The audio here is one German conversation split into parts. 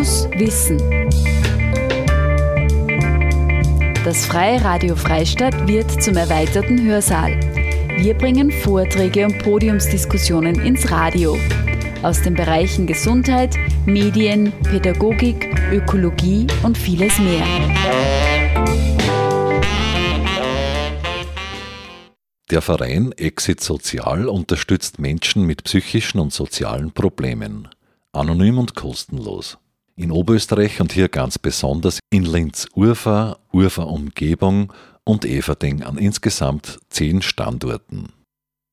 Fokus Wissen. Das Freie Radio Freistadt wird zum erweiterten Hörsaal. Wir bringen Vorträge und Podiumsdiskussionen ins Radio. Aus den Bereichen Gesundheit, Medien, Pädagogik, Ökologie und vieles mehr. Der Verein Exit Sozial unterstützt Menschen mit psychischen und sozialen Problemen. Anonym und kostenlos. In Oberösterreich und hier ganz besonders in Linz-Urfa, Urfa-Umgebung und Everding an insgesamt zehn Standorten.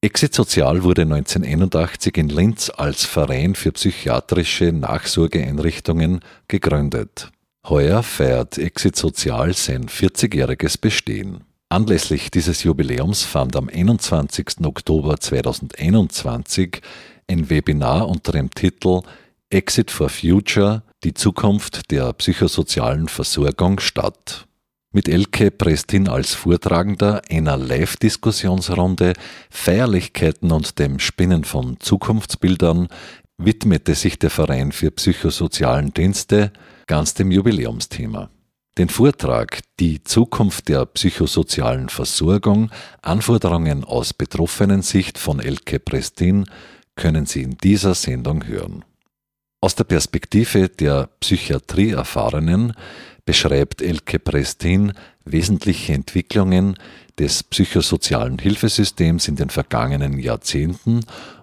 Exit Sozial wurde 1981 in Linz als Verein für psychiatrische Nachsorgeeinrichtungen gegründet. Heuer feiert Exit Sozial sein 40-jähriges Bestehen. Anlässlich dieses Jubiläums fand am 21. Oktober 2021 ein Webinar unter dem Titel Exit for Future, die Zukunft der psychosozialen Versorgung statt. Mit Elke Prestin als Vortragender einer Live-Diskussionsrunde, Feierlichkeiten und dem Spinnen von Zukunftsbildern widmete sich der Verein für psychosozialen Dienste ganz dem Jubiläumsthema. Den Vortrag Die Zukunft der psychosozialen Versorgung, Anforderungen aus Betroffenensicht von Elke Prestin können Sie in dieser Sendung hören. Aus der Perspektive der Psychiatrieerfahrenen beschreibt Elke Prestin wesentliche Entwicklungen des psychosozialen Hilfesystems in den vergangenen Jahrzehnten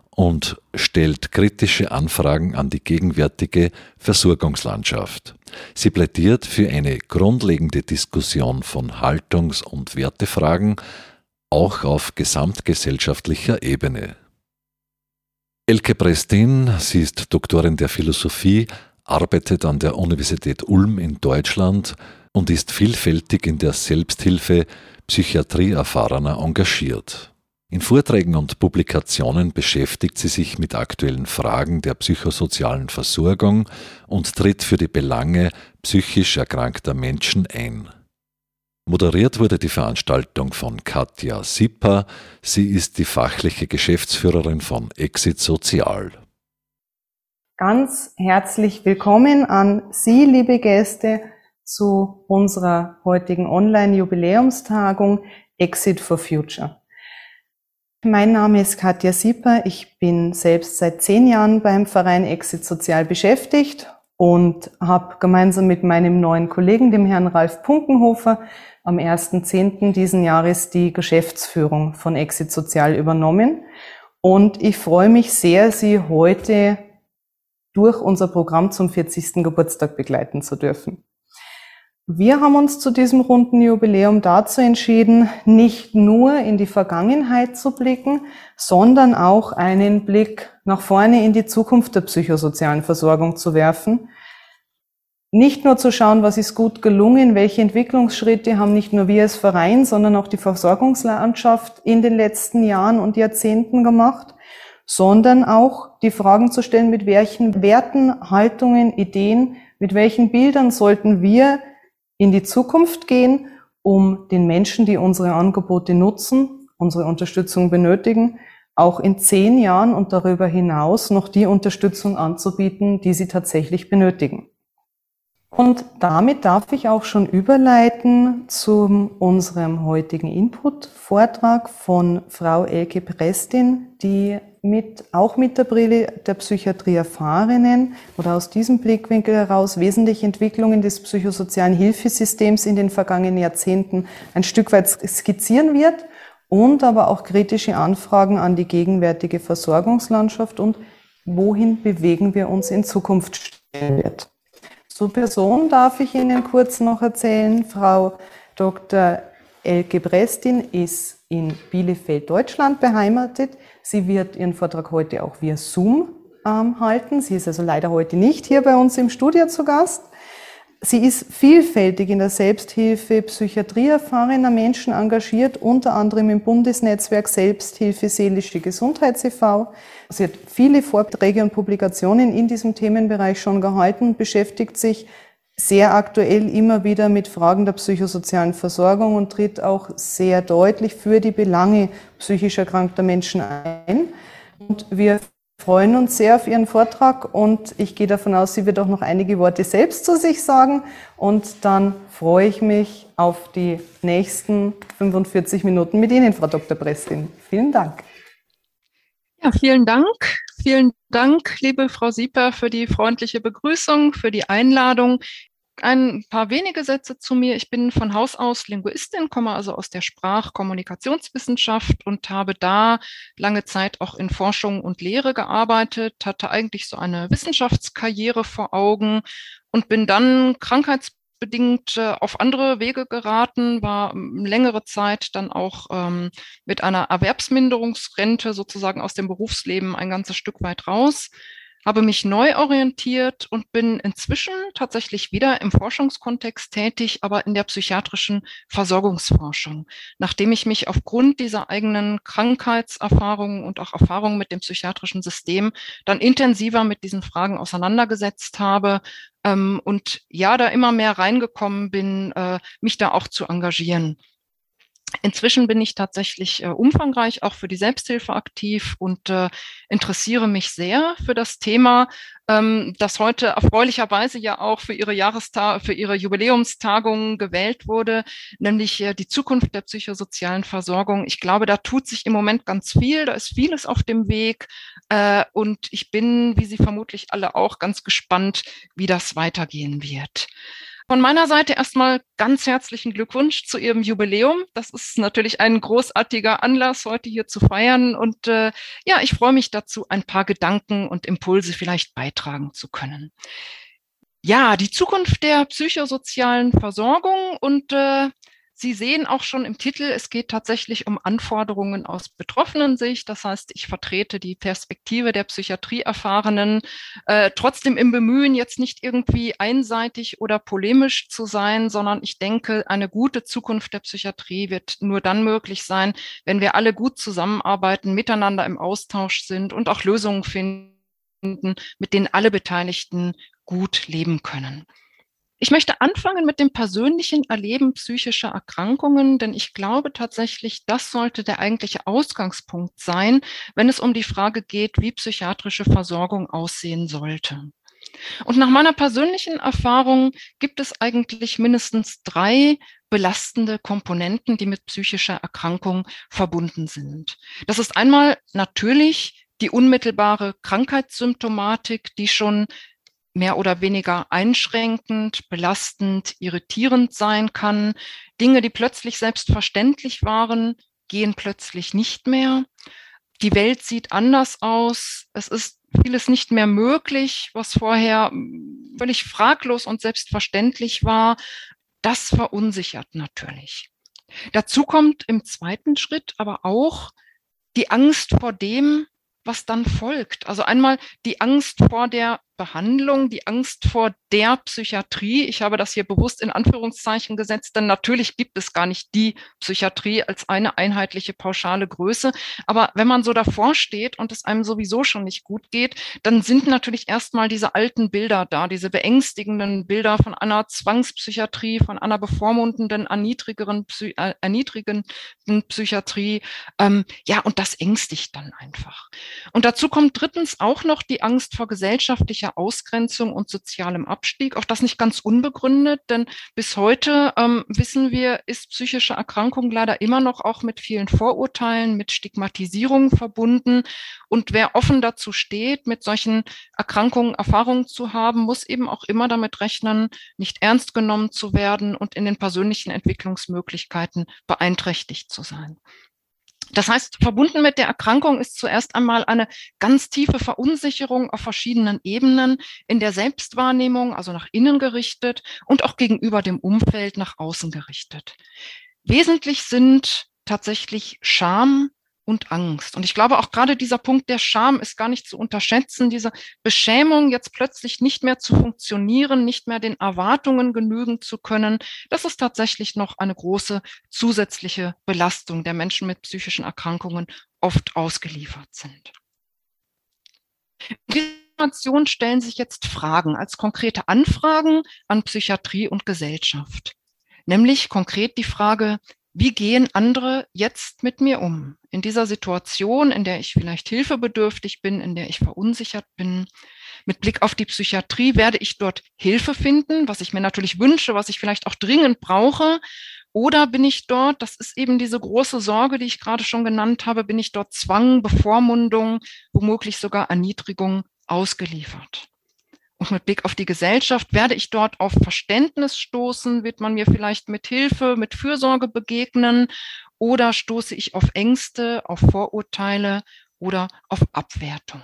und stellt kritische Anfragen an die gegenwärtige Versorgungslandschaft. Sie plädiert für eine grundlegende Diskussion von Haltungs- und Wertefragen, auch auf gesamtgesellschaftlicher Ebene. Elke Prestin, sie ist Doktorin der Philosophie, arbeitet an der Universität Ulm in Deutschland und ist vielfältig in der Selbsthilfe Psychiatrie erfahrener engagiert. In Vorträgen und Publikationen beschäftigt sie sich mit aktuellen Fragen der psychosozialen Versorgung und tritt für die Belange psychisch erkrankter Menschen ein. Moderiert wurde die Veranstaltung von Katja Sipper. Sie ist die fachliche Geschäftsführerin von Exit Sozial. Ganz herzlich willkommen an Sie, liebe Gäste, zu unserer heutigen Online-Jubiläumstagung Exit for Future. Mein Name ist Katja Sieper. Ich bin selbst seit zehn Jahren beim Verein Exit Sozial beschäftigt und habe gemeinsam mit meinem neuen Kollegen, dem Herrn Ralf Punkenhofer, am 1.10. diesen Jahres die Geschäftsführung von Exit Sozial übernommen. Und ich freue mich sehr, Sie heute durch unser Programm zum 40. Geburtstag begleiten zu dürfen. Wir haben uns zu diesem runden Jubiläum dazu entschieden, nicht nur in die Vergangenheit zu blicken, sondern auch einen Blick nach vorne in die Zukunft der psychosozialen Versorgung zu werfen. Nicht nur zu schauen, was ist gut gelungen, welche Entwicklungsschritte haben nicht nur wir als Verein, sondern auch die Versorgungslandschaft in den letzten Jahren und Jahrzehnten gemacht, sondern auch die Fragen zu stellen, mit welchen Werten, Haltungen, Ideen, mit welchen Bildern sollten wir in die Zukunft gehen, um den Menschen, die unsere Angebote nutzen, unsere Unterstützung benötigen, auch in zehn Jahren und darüber hinaus noch die Unterstützung anzubieten, die sie tatsächlich benötigen. Und damit darf ich auch schon überleiten zu unserem heutigen Input-Vortrag von Frau Elke Prestin, die mit, auch mit der Brille der Psychiatrie Erfahrenen oder aus diesem Blickwinkel heraus wesentliche Entwicklungen des psychosozialen Hilfesystems in den vergangenen Jahrzehnten ein Stück weit skizzieren wird und aber auch kritische Anfragen an die gegenwärtige Versorgungslandschaft und wohin bewegen wir uns in Zukunft stellen wird. Zur Person darf ich Ihnen kurz noch erzählen. Frau Dr. Elke Brestin ist in Bielefeld, Deutschland beheimatet. Sie wird ihren Vortrag heute auch via Zoom ähm, halten. Sie ist also leider heute nicht hier bei uns im Studio zu Gast. Sie ist vielfältig in der Selbsthilfe, Psychiatrie erfahrener Menschen engagiert, unter anderem im Bundesnetzwerk Selbsthilfe Seelische Gesundheit e.V. Sie hat viele Vorträge und Publikationen in diesem Themenbereich schon gehalten und beschäftigt sich sehr aktuell immer wieder mit Fragen der psychosozialen Versorgung und tritt auch sehr deutlich für die Belange psychisch erkrankter Menschen ein. Und wir freuen uns sehr auf Ihren Vortrag und ich gehe davon aus, sie wird auch noch einige Worte selbst zu sich sagen und dann freue ich mich auf die nächsten 45 Minuten mit Ihnen, Frau Dr. Prestin. Vielen Dank. Ja, vielen Dank. Vielen Dank, liebe Frau Sieper, für die freundliche Begrüßung, für die Einladung ein paar wenige Sätze zu mir. Ich bin von Haus aus Linguistin, komme also aus der Sprach-Kommunikationswissenschaft und habe da lange Zeit auch in Forschung und Lehre gearbeitet, hatte eigentlich so eine Wissenschaftskarriere vor Augen und bin dann krankheitsbedingt äh, auf andere Wege geraten, war längere Zeit dann auch ähm, mit einer Erwerbsminderungsrente sozusagen aus dem Berufsleben ein ganzes Stück weit raus habe mich neu orientiert und bin inzwischen tatsächlich wieder im Forschungskontext tätig, aber in der psychiatrischen Versorgungsforschung, nachdem ich mich aufgrund dieser eigenen Krankheitserfahrungen und auch Erfahrungen mit dem psychiatrischen System dann intensiver mit diesen Fragen auseinandergesetzt habe ähm, und ja, da immer mehr reingekommen bin, äh, mich da auch zu engagieren. Inzwischen bin ich tatsächlich äh, umfangreich auch für die Selbsthilfe aktiv und äh, interessiere mich sehr für das Thema, ähm, das heute erfreulicherweise ja auch für ihre Jahrestag, für ihre Jubiläumstagung gewählt wurde, nämlich äh, die Zukunft der psychosozialen Versorgung. Ich glaube, da tut sich im Moment ganz viel, da ist vieles auf dem Weg äh, und ich bin, wie Sie vermutlich alle auch, ganz gespannt, wie das weitergehen wird. Von meiner Seite erstmal ganz herzlichen Glückwunsch zu Ihrem Jubiläum. Das ist natürlich ein großartiger Anlass, heute hier zu feiern. Und äh, ja, ich freue mich dazu, ein paar Gedanken und Impulse vielleicht beitragen zu können. Ja, die Zukunft der psychosozialen Versorgung und äh, Sie sehen auch schon im Titel, es geht tatsächlich um Anforderungen aus Betroffenen-Sicht. Das heißt, ich vertrete die Perspektive der Psychiatrieerfahrenen, äh, trotzdem im Bemühen, jetzt nicht irgendwie einseitig oder polemisch zu sein, sondern ich denke, eine gute Zukunft der Psychiatrie wird nur dann möglich sein, wenn wir alle gut zusammenarbeiten, miteinander im Austausch sind und auch Lösungen finden, mit denen alle Beteiligten gut leben können. Ich möchte anfangen mit dem persönlichen Erleben psychischer Erkrankungen, denn ich glaube tatsächlich, das sollte der eigentliche Ausgangspunkt sein, wenn es um die Frage geht, wie psychiatrische Versorgung aussehen sollte. Und nach meiner persönlichen Erfahrung gibt es eigentlich mindestens drei belastende Komponenten, die mit psychischer Erkrankung verbunden sind. Das ist einmal natürlich die unmittelbare Krankheitssymptomatik, die schon mehr oder weniger einschränkend, belastend, irritierend sein kann. Dinge, die plötzlich selbstverständlich waren, gehen plötzlich nicht mehr. Die Welt sieht anders aus. Es ist vieles nicht mehr möglich, was vorher völlig fraglos und selbstverständlich war. Das verunsichert natürlich. Dazu kommt im zweiten Schritt aber auch die Angst vor dem, was dann folgt. Also einmal die Angst vor der Behandlung, die Angst vor der Psychiatrie. Ich habe das hier bewusst in Anführungszeichen gesetzt, denn natürlich gibt es gar nicht die Psychiatrie als eine einheitliche pauschale Größe. Aber wenn man so davor steht und es einem sowieso schon nicht gut geht, dann sind natürlich erstmal diese alten Bilder da, diese beängstigenden Bilder von einer Zwangspsychiatrie, von einer bevormundenden, erniedrigeren, Psy äh, erniedrigenden Psychiatrie. Ähm, ja, und das ängstigt dann einfach. Und dazu kommt drittens auch noch die Angst vor gesellschaftlicher gesellschaftlicher Ausgrenzung und sozialem Abstieg. Auch das nicht ganz unbegründet, denn bis heute ähm, wissen wir, ist psychische Erkrankung leider immer noch auch mit vielen Vorurteilen, mit Stigmatisierung verbunden. Und wer offen dazu steht, mit solchen Erkrankungen Erfahrungen zu haben, muss eben auch immer damit rechnen, nicht ernst genommen zu werden und in den persönlichen Entwicklungsmöglichkeiten beeinträchtigt zu sein. Das heißt, verbunden mit der Erkrankung ist zuerst einmal eine ganz tiefe Verunsicherung auf verschiedenen Ebenen in der Selbstwahrnehmung, also nach innen gerichtet und auch gegenüber dem Umfeld nach außen gerichtet. Wesentlich sind tatsächlich Scham, und Angst. Und ich glaube auch gerade dieser Punkt der Scham ist gar nicht zu unterschätzen, diese Beschämung, jetzt plötzlich nicht mehr zu funktionieren, nicht mehr den Erwartungen genügen zu können. Das ist tatsächlich noch eine große zusätzliche Belastung der Menschen mit psychischen Erkrankungen oft ausgeliefert sind. In Situation stellen sich jetzt Fragen als konkrete Anfragen an Psychiatrie und Gesellschaft. Nämlich konkret die Frage, wie gehen andere jetzt mit mir um? In dieser Situation, in der ich vielleicht hilfebedürftig bin, in der ich verunsichert bin, mit Blick auf die Psychiatrie werde ich dort Hilfe finden, was ich mir natürlich wünsche, was ich vielleicht auch dringend brauche. Oder bin ich dort, das ist eben diese große Sorge, die ich gerade schon genannt habe, bin ich dort Zwang, Bevormundung, womöglich sogar Erniedrigung ausgeliefert. Und mit Blick auf die Gesellschaft werde ich dort auf Verständnis stoßen, wird man mir vielleicht mit Hilfe, mit Fürsorge begegnen oder stoße ich auf Ängste, auf Vorurteile oder auf Abwertung.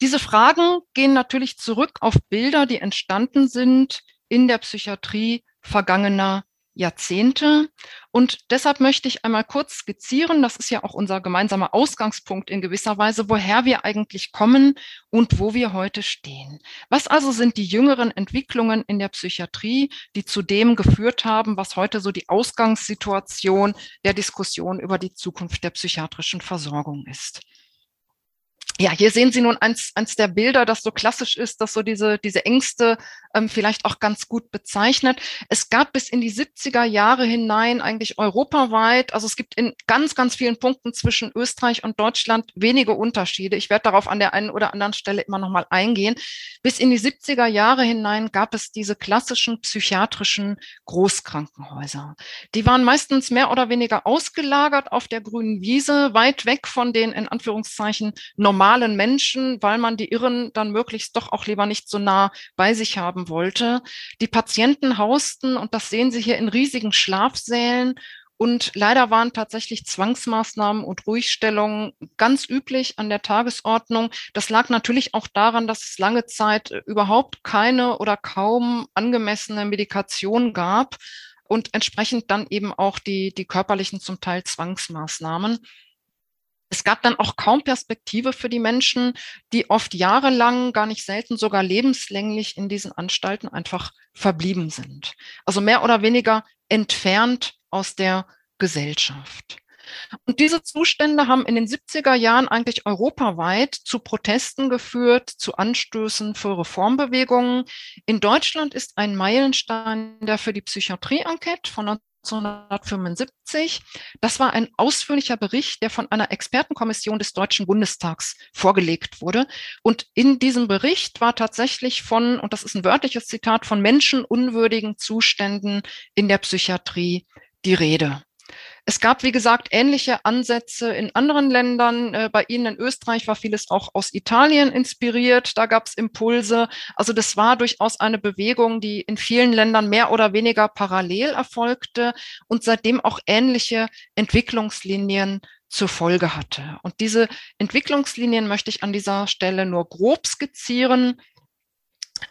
Diese Fragen gehen natürlich zurück auf Bilder, die entstanden sind in der Psychiatrie vergangener Jahrzehnte. Und deshalb möchte ich einmal kurz skizzieren, das ist ja auch unser gemeinsamer Ausgangspunkt in gewisser Weise, woher wir eigentlich kommen und wo wir heute stehen. Was also sind die jüngeren Entwicklungen in der Psychiatrie, die zu dem geführt haben, was heute so die Ausgangssituation der Diskussion über die Zukunft der psychiatrischen Versorgung ist? ja, hier sehen Sie nun eins, eins der Bilder, das so klassisch ist, das so diese, diese Ängste ähm, vielleicht auch ganz gut bezeichnet. Es gab bis in die 70er Jahre hinein eigentlich europaweit, also es gibt in ganz, ganz vielen Punkten zwischen Österreich und Deutschland wenige Unterschiede. Ich werde darauf an der einen oder anderen Stelle immer nochmal eingehen. Bis in die 70er Jahre hinein gab es diese klassischen psychiatrischen Großkrankenhäuser. Die waren meistens mehr oder weniger ausgelagert auf der grünen Wiese, weit weg von den in Anführungszeichen normalen normalen Menschen, weil man die Irren dann möglichst doch auch lieber nicht so nah bei sich haben wollte. Die Patienten hausten, und das sehen Sie hier in riesigen Schlafsälen, und leider waren tatsächlich Zwangsmaßnahmen und Ruhigstellungen ganz üblich an der Tagesordnung. Das lag natürlich auch daran, dass es lange Zeit überhaupt keine oder kaum angemessene Medikation gab und entsprechend dann eben auch die, die körperlichen zum Teil Zwangsmaßnahmen. Es gab dann auch kaum Perspektive für die Menschen, die oft jahrelang, gar nicht selten sogar lebenslänglich in diesen Anstalten einfach verblieben sind. Also mehr oder weniger entfernt aus der Gesellschaft. Und diese Zustände haben in den 70er Jahren eigentlich europaweit zu Protesten geführt, zu Anstößen für Reformbewegungen. In Deutschland ist ein Meilenstein der für die Psychiatrie-Enquete von 1975. Das war ein ausführlicher Bericht, der von einer Expertenkommission des Deutschen Bundestags vorgelegt wurde. Und in diesem Bericht war tatsächlich von, und das ist ein wörtliches Zitat, von menschenunwürdigen Zuständen in der Psychiatrie die Rede. Es gab, wie gesagt, ähnliche Ansätze in anderen Ländern. Äh, bei Ihnen in Österreich war vieles auch aus Italien inspiriert. Da gab es Impulse. Also das war durchaus eine Bewegung, die in vielen Ländern mehr oder weniger parallel erfolgte und seitdem auch ähnliche Entwicklungslinien zur Folge hatte. Und diese Entwicklungslinien möchte ich an dieser Stelle nur grob skizzieren.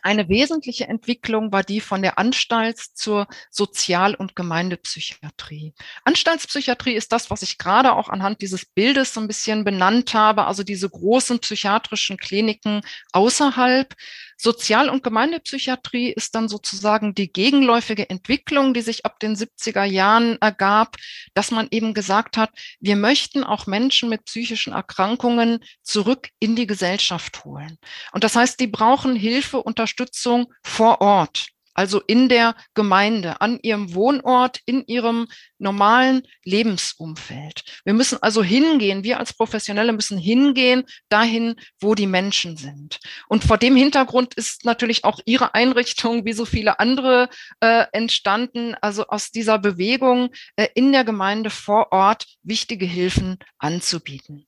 Eine wesentliche Entwicklung war die von der Anstalts- zur Sozial- und Gemeindepsychiatrie. Anstaltspsychiatrie ist das, was ich gerade auch anhand dieses Bildes so ein bisschen benannt habe, also diese großen psychiatrischen Kliniken außerhalb. Sozial- und Gemeindepsychiatrie ist dann sozusagen die gegenläufige Entwicklung, die sich ab den 70er Jahren ergab, dass man eben gesagt hat, wir möchten auch Menschen mit psychischen Erkrankungen zurück in die Gesellschaft holen. Und das heißt, die brauchen Hilfe, Unterstützung vor Ort also in der Gemeinde, an ihrem Wohnort, in ihrem normalen Lebensumfeld. Wir müssen also hingehen, wir als Professionelle müssen hingehen dahin, wo die Menschen sind. Und vor dem Hintergrund ist natürlich auch Ihre Einrichtung, wie so viele andere, äh, entstanden, also aus dieser Bewegung äh, in der Gemeinde vor Ort wichtige Hilfen anzubieten.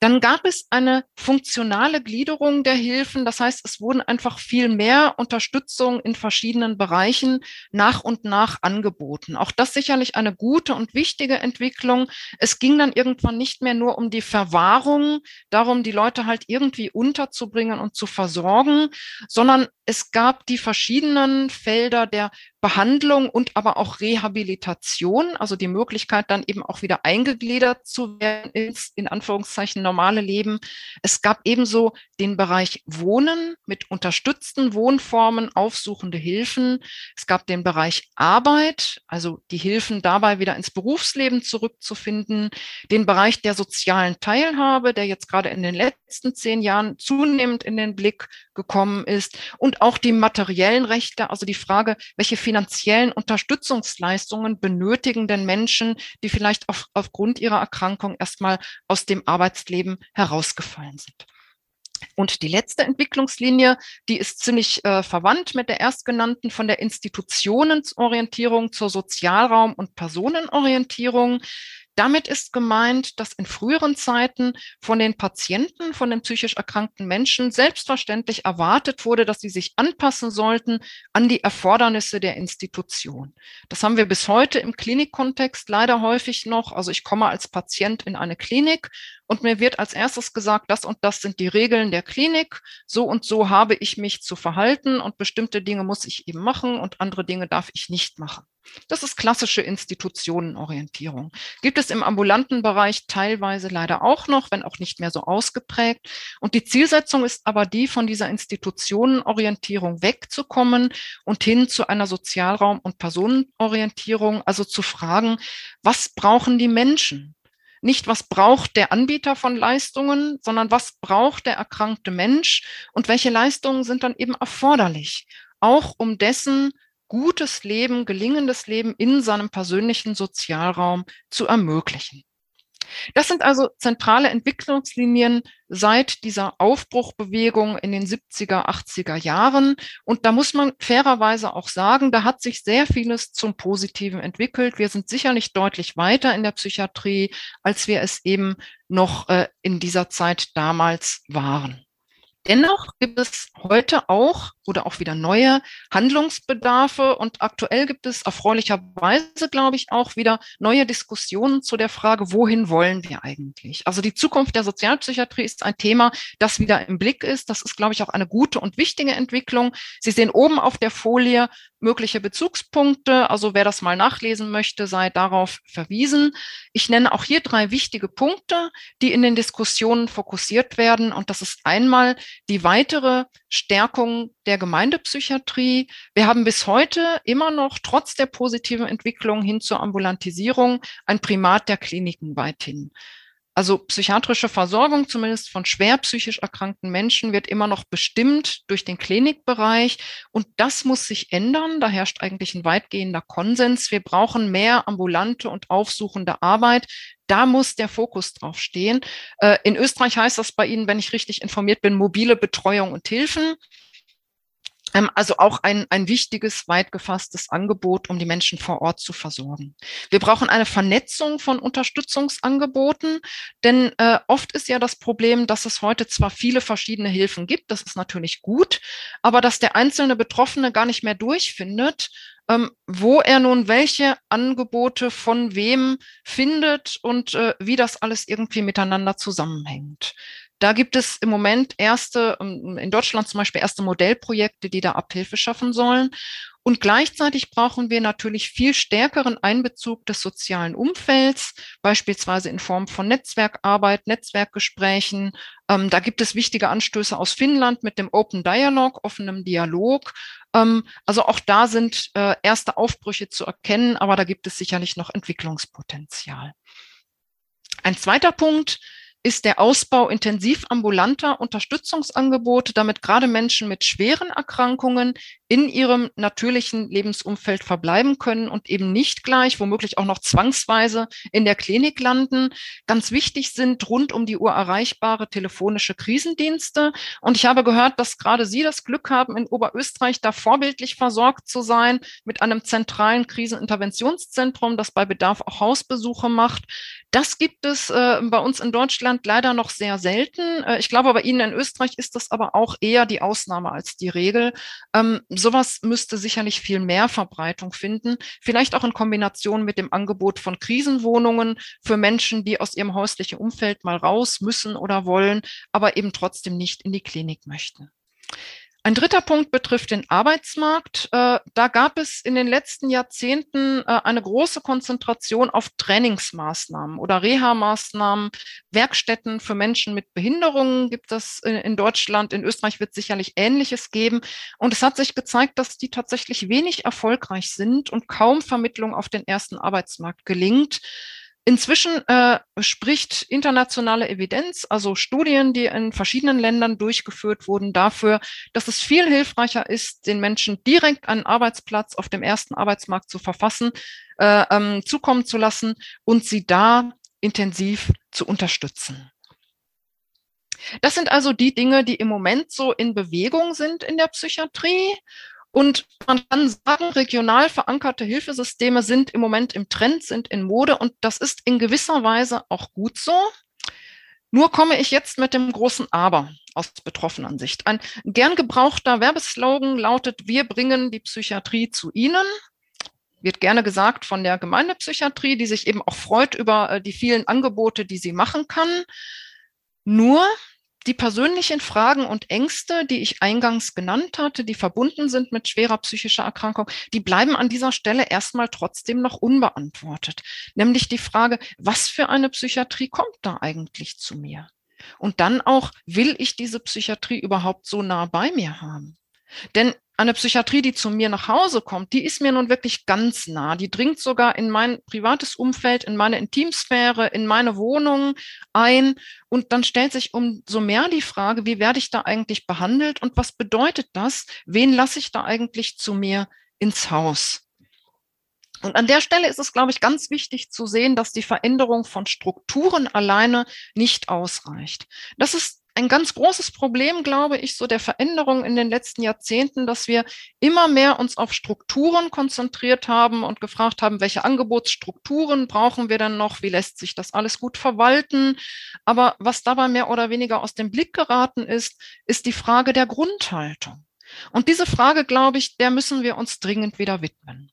Dann gab es eine funktionale Gliederung der Hilfen. Das heißt, es wurden einfach viel mehr Unterstützung in verschiedenen Bereichen nach und nach angeboten. Auch das sicherlich eine gute und wichtige Entwicklung. Es ging dann irgendwann nicht mehr nur um die Verwahrung, darum, die Leute halt irgendwie unterzubringen und zu versorgen, sondern es gab die verschiedenen Felder der Behandlung und aber auch Rehabilitation, also die Möglichkeit dann eben auch wieder eingegliedert zu werden ins, in Anführungszeichen, normale Leben. Es gab ebenso den Bereich Wohnen mit unterstützten Wohnformen, aufsuchende Hilfen. Es gab den Bereich Arbeit, also die Hilfen dabei wieder ins Berufsleben zurückzufinden. Den Bereich der sozialen Teilhabe, der jetzt gerade in den letzten zehn Jahren zunehmend in den Blick gekommen ist. Und auch die materiellen Rechte, also die Frage, welche finanziellen Unterstützungsleistungen benötigenden Menschen, die vielleicht auf, aufgrund ihrer Erkrankung erstmal aus dem Arbeitsleben herausgefallen sind. Und die letzte Entwicklungslinie, die ist ziemlich äh, verwandt mit der erstgenannten von der Institutionenorientierung zur Sozialraum- und Personenorientierung. Damit ist gemeint, dass in früheren Zeiten von den Patienten, von den psychisch erkrankten Menschen selbstverständlich erwartet wurde, dass sie sich anpassen sollten an die Erfordernisse der Institution. Das haben wir bis heute im Klinikkontext leider häufig noch. Also ich komme als Patient in eine Klinik und mir wird als erstes gesagt, das und das sind die Regeln der Klinik, so und so habe ich mich zu verhalten und bestimmte Dinge muss ich eben machen und andere Dinge darf ich nicht machen. Das ist klassische Institutionenorientierung. Gibt es im ambulanten Bereich teilweise leider auch noch, wenn auch nicht mehr so ausgeprägt. Und die Zielsetzung ist aber die, von dieser Institutionenorientierung wegzukommen und hin zu einer Sozialraum- und Personenorientierung, also zu fragen, was brauchen die Menschen? Nicht, was braucht der Anbieter von Leistungen, sondern was braucht der erkrankte Mensch und welche Leistungen sind dann eben erforderlich, auch um dessen gutes Leben, gelingendes Leben in seinem persönlichen Sozialraum zu ermöglichen. Das sind also zentrale Entwicklungslinien seit dieser Aufbruchbewegung in den 70er, 80er Jahren. Und da muss man fairerweise auch sagen, da hat sich sehr vieles zum Positiven entwickelt. Wir sind sicherlich deutlich weiter in der Psychiatrie, als wir es eben noch äh, in dieser Zeit damals waren. Dennoch gibt es heute auch oder auch wieder neue Handlungsbedarfe und aktuell gibt es erfreulicherweise, glaube ich, auch wieder neue Diskussionen zu der Frage, wohin wollen wir eigentlich? Also die Zukunft der Sozialpsychiatrie ist ein Thema, das wieder im Blick ist. Das ist, glaube ich, auch eine gute und wichtige Entwicklung. Sie sehen oben auf der Folie mögliche Bezugspunkte. Also wer das mal nachlesen möchte, sei darauf verwiesen. Ich nenne auch hier drei wichtige Punkte, die in den Diskussionen fokussiert werden. Und das ist einmal die weitere Stärkung der Gemeindepsychiatrie. Wir haben bis heute immer noch, trotz der positiven Entwicklung hin zur Ambulantisierung, ein Primat der Kliniken weithin. Also psychiatrische Versorgung, zumindest von schwer psychisch erkrankten Menschen, wird immer noch bestimmt durch den Klinikbereich. Und das muss sich ändern. Da herrscht eigentlich ein weitgehender Konsens. Wir brauchen mehr ambulante und aufsuchende Arbeit. Da muss der Fokus drauf stehen. Äh, in Österreich heißt das bei Ihnen, wenn ich richtig informiert bin, mobile Betreuung und Hilfen. Ähm, also auch ein, ein wichtiges, weit gefasstes Angebot, um die Menschen vor Ort zu versorgen. Wir brauchen eine Vernetzung von Unterstützungsangeboten, denn äh, oft ist ja das Problem, dass es heute zwar viele verschiedene Hilfen gibt, das ist natürlich gut, aber dass der einzelne Betroffene gar nicht mehr durchfindet, ähm, wo er nun welche Angebote von wem findet und äh, wie das alles irgendwie miteinander zusammenhängt. Da gibt es im Moment erste, ähm, in Deutschland zum Beispiel erste Modellprojekte, die da Abhilfe schaffen sollen. Und gleichzeitig brauchen wir natürlich viel stärkeren Einbezug des sozialen Umfelds, beispielsweise in Form von Netzwerkarbeit, Netzwerkgesprächen. Ähm, da gibt es wichtige Anstöße aus Finnland mit dem Open Dialog, offenem Dialog. Ähm, also auch da sind äh, erste Aufbrüche zu erkennen, aber da gibt es sicherlich noch Entwicklungspotenzial. Ein zweiter Punkt, ist der Ausbau intensiv ambulanter Unterstützungsangebote, damit gerade Menschen mit schweren Erkrankungen in ihrem natürlichen Lebensumfeld verbleiben können und eben nicht gleich, womöglich auch noch zwangsweise in der Klinik landen. Ganz wichtig sind rund um die Uhr erreichbare telefonische Krisendienste. Und ich habe gehört, dass gerade Sie das Glück haben, in Oberösterreich da vorbildlich versorgt zu sein mit einem zentralen Kriseninterventionszentrum, das bei Bedarf auch Hausbesuche macht. Das gibt es äh, bei uns in Deutschland leider noch sehr selten. Äh, ich glaube, bei Ihnen in Österreich ist das aber auch eher die Ausnahme als die Regel. Ähm, sowas müsste sicherlich viel mehr Verbreitung finden, vielleicht auch in Kombination mit dem Angebot von Krisenwohnungen für Menschen, die aus ihrem häuslichen Umfeld mal raus müssen oder wollen, aber eben trotzdem nicht in die Klinik möchten. Ein dritter Punkt betrifft den Arbeitsmarkt. Äh, da gab es in den letzten Jahrzehnten äh, eine große Konzentration auf Trainingsmaßnahmen oder Reha-Maßnahmen. Werkstätten für Menschen mit Behinderungen gibt es in Deutschland. In Österreich wird es sicherlich Ähnliches geben. Und es hat sich gezeigt, dass die tatsächlich wenig erfolgreich sind und kaum Vermittlung auf den ersten Arbeitsmarkt gelingt. Inzwischen äh, spricht internationale Evidenz, also Studien, die in verschiedenen Ländern durchgeführt wurden, dafür, dass es viel hilfreicher ist, den Menschen direkt einen Arbeitsplatz auf dem ersten Arbeitsmarkt zu verfassen, äh, ähm, zukommen zu lassen und sie da intensiv zu unterstützen. Das sind also die Dinge, die im Moment so in Bewegung sind in der Psychiatrie. Und man kann sagen, regional verankerte Hilfesysteme sind im Moment im Trend, sind in Mode und das ist in gewisser Weise auch gut so. Nur komme ich jetzt mit dem großen Aber aus betroffenen Sicht. Ein gern gebrauchter Werbeslogan lautet, wir bringen die Psychiatrie zu Ihnen. Wird gerne gesagt von der Gemeindepsychiatrie, die sich eben auch freut über äh, die vielen Angebote, die sie machen kann. Nur die persönlichen Fragen und Ängste, die ich eingangs genannt hatte, die verbunden sind mit schwerer psychischer Erkrankung, die bleiben an dieser Stelle erstmal trotzdem noch unbeantwortet. Nämlich die Frage, was für eine Psychiatrie kommt da eigentlich zu mir? Und dann auch, will ich diese Psychiatrie überhaupt so nah bei mir haben? Denn eine Psychiatrie, die zu mir nach Hause kommt, die ist mir nun wirklich ganz nah. Die dringt sogar in mein privates Umfeld, in meine Intimsphäre, in meine Wohnung ein. Und dann stellt sich umso mehr die Frage, wie werde ich da eigentlich behandelt und was bedeutet das? Wen lasse ich da eigentlich zu mir ins Haus? Und an der Stelle ist es, glaube ich, ganz wichtig zu sehen, dass die Veränderung von Strukturen alleine nicht ausreicht. Das ist ein ganz großes Problem, glaube ich, so der Veränderung in den letzten Jahrzehnten, dass wir immer mehr uns auf Strukturen konzentriert haben und gefragt haben, welche Angebotsstrukturen brauchen wir denn noch? Wie lässt sich das alles gut verwalten? Aber was dabei mehr oder weniger aus dem Blick geraten ist, ist die Frage der Grundhaltung. Und diese Frage, glaube ich, der müssen wir uns dringend wieder widmen.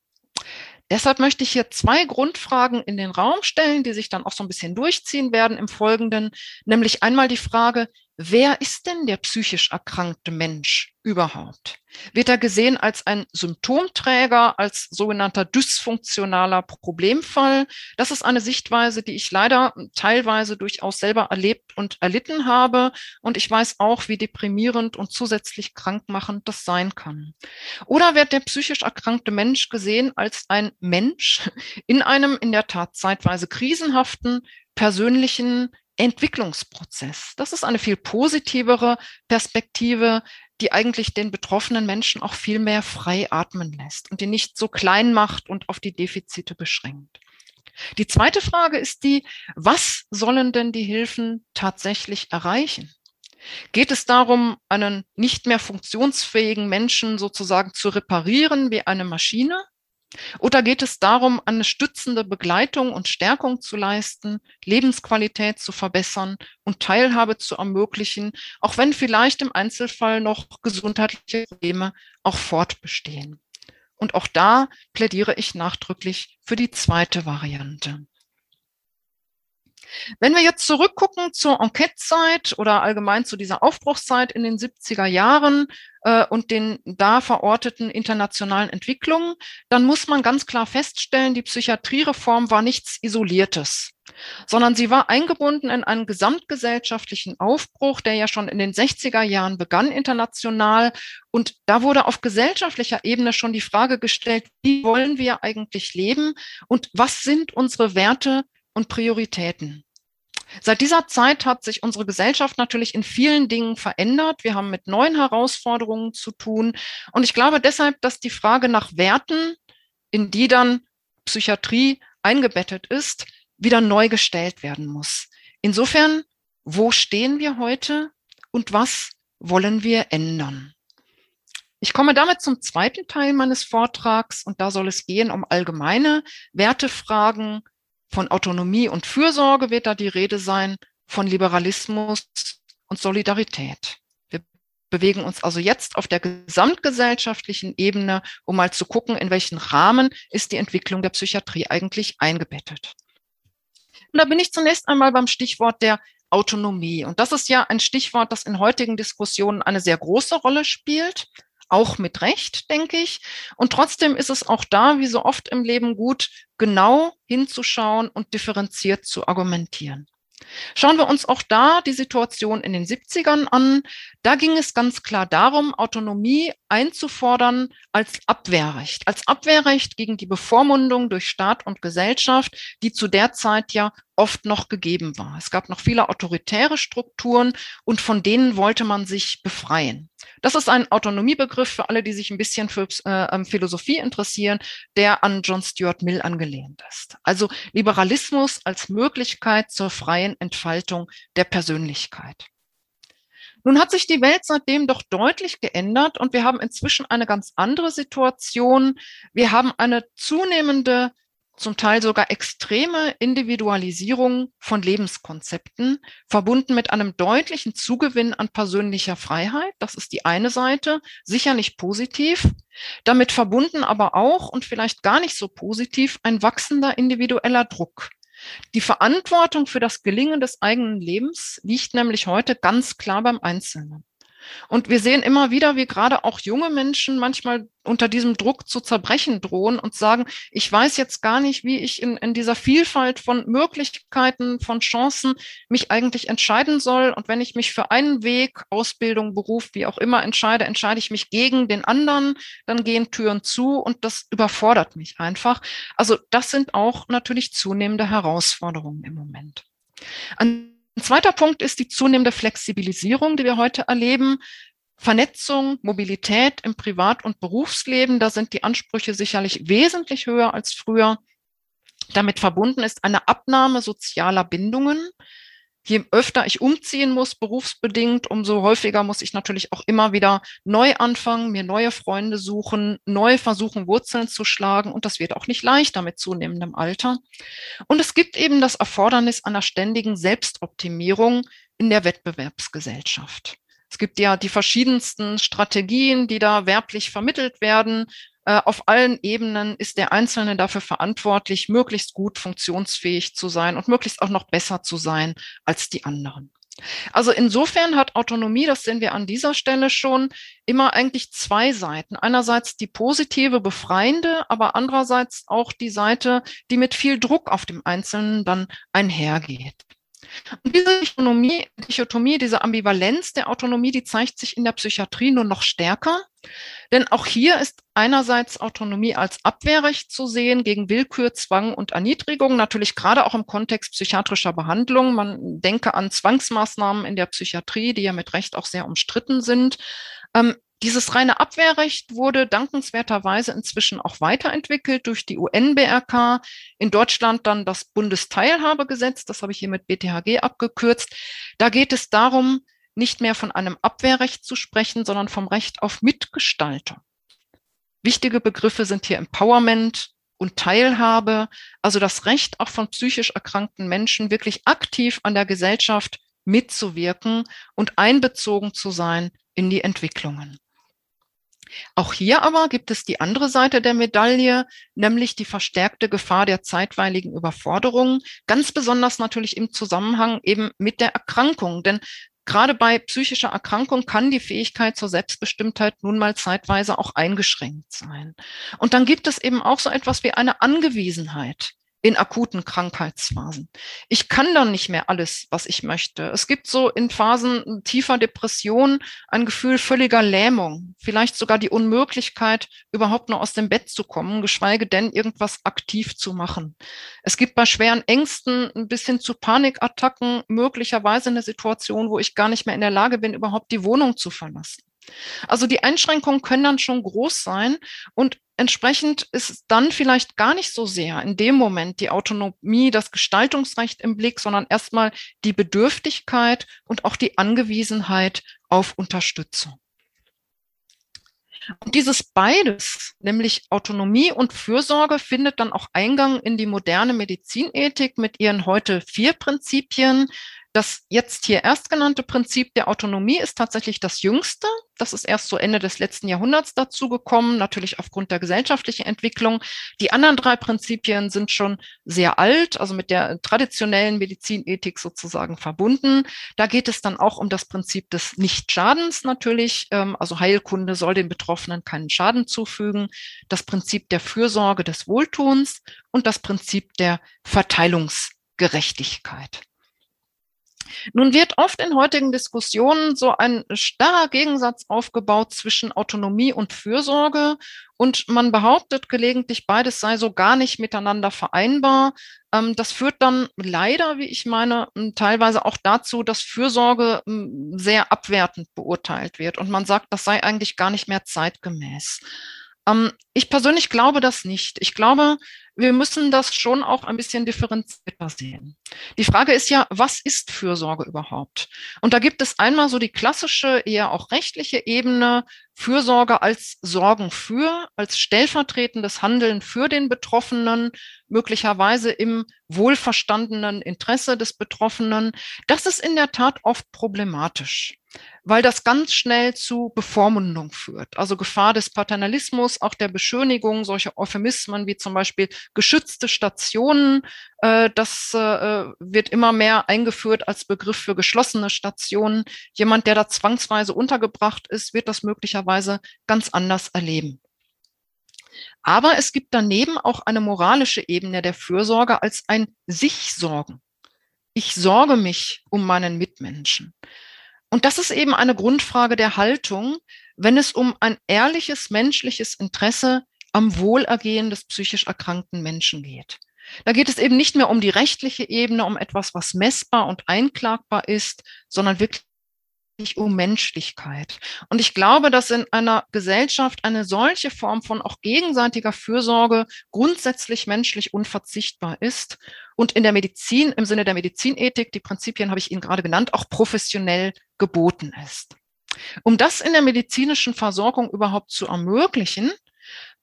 Deshalb möchte ich hier zwei Grundfragen in den Raum stellen, die sich dann auch so ein bisschen durchziehen werden im Folgenden. Nämlich einmal die Frage, wer ist denn der psychisch erkrankte Mensch überhaupt? Wird er gesehen als ein Symptomträger, als sogenannter dysfunktionaler Problemfall? Das ist eine Sichtweise, die ich leider teilweise durchaus selber erlebt und erlitten habe. Und ich weiß auch, wie deprimierend und zusätzlich krankmachend das sein kann. Oder wird der psychisch erkrankte Mensch gesehen als ein Mensch in einem in der Tat zeitweise krisenhaften, persönlichen, Entwicklungsprozess. Das ist eine viel positivere Perspektive, die eigentlich den betroffenen Menschen auch viel mehr frei atmen lässt und die nicht so klein macht und auf die Defizite beschränkt. Die zweite Frage ist die, was sollen denn die Hilfen tatsächlich erreichen? Geht es darum, einen nicht mehr funktionsfähigen Menschen sozusagen zu reparieren wie eine Maschine? Oder geht es darum, eine stützende Begleitung und Stärkung zu leisten, Lebensqualität zu verbessern und Teilhabe zu ermöglichen, auch wenn vielleicht im Einzelfall noch gesundheitliche Probleme auch fortbestehen? Und auch da plädiere ich nachdrücklich für die zweite Variante. Wenn wir jetzt zurückgucken zur Enquete-Zeit oder allgemein zu dieser Aufbruchszeit in den 70er Jahren äh, und den da verorteten internationalen Entwicklungen, dann muss man ganz klar feststellen, die Psychiatriereform war nichts Isoliertes sondern sie war eingebunden in einen gesamtgesellschaftlichen Aufbruch, der ja schon in den 60er Jahren begann international. Und da wurde auf gesellschaftlicher Ebene schon die Frage gestellt, wie wollen wir eigentlich leben und was sind unsere Werte und Prioritäten? Seit dieser Zeit hat sich unsere Gesellschaft natürlich in vielen Dingen verändert. Wir haben mit neuen Herausforderungen zu tun. Und ich glaube deshalb, dass die Frage nach Werten, in die dann Psychiatrie eingebettet ist, wieder neu gestellt werden muss. Insofern, wo stehen wir heute und was wollen wir ändern? Ich komme damit zum zweiten Teil meines Vortrags und da soll es gehen um allgemeine Wertefragen, von Autonomie und Fürsorge wird da die Rede sein, von Liberalismus und Solidarität. Wir bewegen uns also jetzt auf der gesamtgesellschaftlichen Ebene, um mal zu gucken, in welchen Rahmen ist die Entwicklung der Psychiatrie eigentlich eingebettet. Und da bin ich zunächst einmal beim Stichwort der Autonomie. Und das ist ja ein Stichwort, das in heutigen Diskussionen eine sehr große Rolle spielt auch mit Recht, denke ich. Und trotzdem ist es auch da, wie so oft im Leben, gut, genau hinzuschauen und differenziert zu argumentieren. Schauen wir uns auch da die Situation in den 70ern an. Da ging es ganz klar darum, Autonomie einzufordern als Abwehrrecht, als Abwehrrecht gegen die Bevormundung durch Staat und Gesellschaft, die zu der Zeit ja oft noch gegeben war. Es gab noch viele autoritäre Strukturen und von denen wollte man sich befreien. Das ist ein Autonomiebegriff für alle, die sich ein bisschen für äh, Philosophie interessieren, der an John Stuart Mill angelehnt ist. Also Liberalismus als Möglichkeit zur freien Entfaltung der Persönlichkeit. Nun hat sich die Welt seitdem doch deutlich geändert und wir haben inzwischen eine ganz andere Situation. Wir haben eine zunehmende zum Teil sogar extreme Individualisierung von Lebenskonzepten, verbunden mit einem deutlichen Zugewinn an persönlicher Freiheit. Das ist die eine Seite, sicher nicht positiv. Damit verbunden aber auch und vielleicht gar nicht so positiv ein wachsender individueller Druck. Die Verantwortung für das Gelingen des eigenen Lebens liegt nämlich heute ganz klar beim Einzelnen. Und wir sehen immer wieder, wie gerade auch junge Menschen manchmal unter diesem Druck zu zerbrechen drohen und sagen, ich weiß jetzt gar nicht, wie ich in, in dieser Vielfalt von Möglichkeiten, von Chancen mich eigentlich entscheiden soll. Und wenn ich mich für einen Weg, Ausbildung, Beruf, wie auch immer entscheide, entscheide ich mich gegen den anderen, dann gehen Türen zu und das überfordert mich einfach. Also das sind auch natürlich zunehmende Herausforderungen im Moment. An ein zweiter Punkt ist die zunehmende Flexibilisierung, die wir heute erleben. Vernetzung, Mobilität im Privat- und Berufsleben, da sind die Ansprüche sicherlich wesentlich höher als früher. Damit verbunden ist eine Abnahme sozialer Bindungen je öfter ich umziehen muss, berufsbedingt, umso häufiger muss ich natürlich auch immer wieder neu anfangen, mir neue Freunde suchen, neu versuchen, Wurzeln zu schlagen. Und das wird auch nicht leichter mit zunehmendem Alter. Und es gibt eben das Erfordernis einer ständigen Selbstoptimierung in der Wettbewerbsgesellschaft. Es gibt ja die verschiedensten Strategien, die da werblich vermittelt werden. Äh, auf allen Ebenen ist der Einzelne dafür verantwortlich, möglichst gut funktionsfähig zu sein und möglichst auch noch besser zu sein als die anderen. Also insofern hat Autonomie, das sehen wir an dieser Stelle schon, immer eigentlich zwei Seiten. Einerseits die positive, befreiende, aber andererseits auch die Seite, die mit viel Druck auf dem Einzelnen dann einhergeht. Und diese Dichotomie, Dichotomie, diese Ambivalenz der Autonomie, die zeigt sich in der Psychiatrie nur noch stärker. Denn auch hier ist einerseits Autonomie als Abwehrrecht zu sehen gegen Willkür, Zwang und Erniedrigung, natürlich gerade auch im Kontext psychiatrischer Behandlung. Man denke an Zwangsmaßnahmen in der Psychiatrie, die ja mit Recht auch sehr umstritten sind. Ähm, dieses reine Abwehrrecht wurde dankenswerterweise inzwischen auch weiterentwickelt durch die UN-BRK. In Deutschland dann das Bundesteilhabegesetz, das habe ich hier mit BTHG abgekürzt. Da geht es darum, nicht mehr von einem Abwehrrecht zu sprechen, sondern vom Recht auf Mitgestaltung. Wichtige Begriffe sind hier Empowerment und Teilhabe, also das Recht auch von psychisch erkrankten Menschen wirklich aktiv an der Gesellschaft mitzuwirken und einbezogen zu sein in die Entwicklungen. Auch hier aber gibt es die andere Seite der Medaille, nämlich die verstärkte Gefahr der zeitweiligen Überforderung, ganz besonders natürlich im Zusammenhang eben mit der Erkrankung. Denn gerade bei psychischer Erkrankung kann die Fähigkeit zur Selbstbestimmtheit nun mal zeitweise auch eingeschränkt sein. Und dann gibt es eben auch so etwas wie eine Angewiesenheit in akuten Krankheitsphasen. Ich kann dann nicht mehr alles, was ich möchte. Es gibt so in Phasen tiefer Depression ein Gefühl völliger Lähmung, vielleicht sogar die Unmöglichkeit, überhaupt nur aus dem Bett zu kommen, geschweige denn irgendwas aktiv zu machen. Es gibt bei schweren Ängsten ein bisschen zu Panikattacken möglicherweise eine Situation, wo ich gar nicht mehr in der Lage bin, überhaupt die Wohnung zu verlassen. Also die Einschränkungen können dann schon groß sein und entsprechend ist dann vielleicht gar nicht so sehr in dem Moment die Autonomie, das Gestaltungsrecht im Blick, sondern erstmal die Bedürftigkeit und auch die Angewiesenheit auf Unterstützung. Und dieses beides, nämlich Autonomie und Fürsorge, findet dann auch Eingang in die moderne Medizinethik mit ihren heute vier Prinzipien, das jetzt hier erstgenannte Prinzip der Autonomie ist tatsächlich das jüngste. Das ist erst so Ende des letzten Jahrhunderts dazugekommen, natürlich aufgrund der gesellschaftlichen Entwicklung. Die anderen drei Prinzipien sind schon sehr alt, also mit der traditionellen Medizinethik sozusagen verbunden. Da geht es dann auch um das Prinzip des Nichtschadens natürlich. Ähm, also Heilkunde soll den Betroffenen keinen Schaden zufügen. Das Prinzip der Fürsorge des Wohltuns und das Prinzip der Verteilungsgerechtigkeit. Nun wird oft in heutigen Diskussionen so ein starrer Gegensatz aufgebaut zwischen Autonomie und Fürsorge und man behauptet gelegentlich, beides sei so gar nicht miteinander vereinbar. Ähm, das führt dann leider, wie ich meine, teilweise auch dazu, dass Fürsorge sehr abwertend beurteilt wird und man sagt, das sei eigentlich gar nicht mehr zeitgemäß. Ähm, ich persönlich glaube das nicht. Ich glaube, wir müssen das schon auch ein bisschen differenzierter sehen. Die Frage ist ja, was ist Fürsorge überhaupt? Und da gibt es einmal so die klassische, eher auch rechtliche Ebene, Fürsorge als Sorgen für, als stellvertretendes Handeln für den Betroffenen, möglicherweise im wohlverstandenen Interesse des Betroffenen. Das ist in der Tat oft problematisch weil das ganz schnell zu Bevormundung führt. Also Gefahr des Paternalismus, auch der Beschönigung, solche Euphemismen wie zum Beispiel geschützte Stationen, äh, das äh, wird immer mehr eingeführt als Begriff für geschlossene Stationen. Jemand, der da zwangsweise untergebracht ist, wird das möglicherweise ganz anders erleben. Aber es gibt daneben auch eine moralische Ebene der Fürsorge als ein Sich-Sorgen. Ich sorge mich um meinen Mitmenschen. Und das ist eben eine Grundfrage der Haltung, wenn es um ein ehrliches menschliches Interesse am Wohlergehen des psychisch erkrankten Menschen geht. Da geht es eben nicht mehr um die rechtliche Ebene, um etwas, was messbar und einklagbar ist, sondern wirklich um Menschlichkeit. Und ich glaube, dass in einer Gesellschaft eine solche Form von auch gegenseitiger Fürsorge grundsätzlich menschlich unverzichtbar ist und in der Medizin, im Sinne der Medizinethik, die Prinzipien habe ich Ihnen gerade genannt, auch professionell geboten ist. Um das in der medizinischen Versorgung überhaupt zu ermöglichen,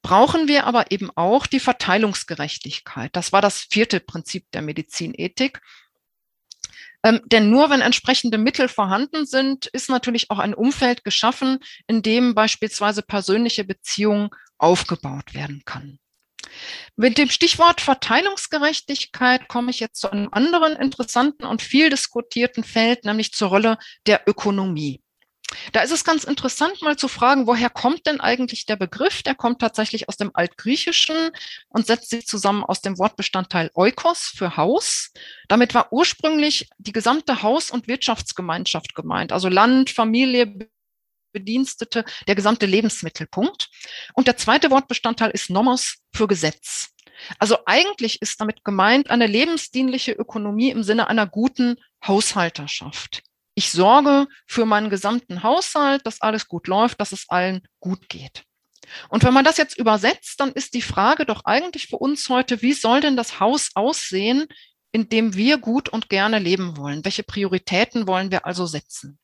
brauchen wir aber eben auch die Verteilungsgerechtigkeit. Das war das vierte Prinzip der Medizinethik. Ähm, denn nur wenn entsprechende Mittel vorhanden sind, ist natürlich auch ein Umfeld geschaffen, in dem beispielsweise persönliche Beziehungen aufgebaut werden kann. Mit dem Stichwort Verteilungsgerechtigkeit komme ich jetzt zu einem anderen interessanten und viel diskutierten Feld, nämlich zur Rolle der Ökonomie. Da ist es ganz interessant, mal zu fragen, woher kommt denn eigentlich der Begriff? Der kommt tatsächlich aus dem Altgriechischen und setzt sich zusammen aus dem Wortbestandteil Oikos für Haus. Damit war ursprünglich die gesamte Haus- und Wirtschaftsgemeinschaft gemeint, also Land, Familie, Bedienstete, der gesamte Lebensmittelpunkt. Und der zweite Wortbestandteil ist Nomos für Gesetz. Also eigentlich ist damit gemeint eine lebensdienliche Ökonomie im Sinne einer guten Haushalterschaft. Ich sorge für meinen gesamten Haushalt, dass alles gut läuft, dass es allen gut geht. Und wenn man das jetzt übersetzt, dann ist die Frage doch eigentlich für uns heute, wie soll denn das Haus aussehen, in dem wir gut und gerne leben wollen? Welche Prioritäten wollen wir also setzen?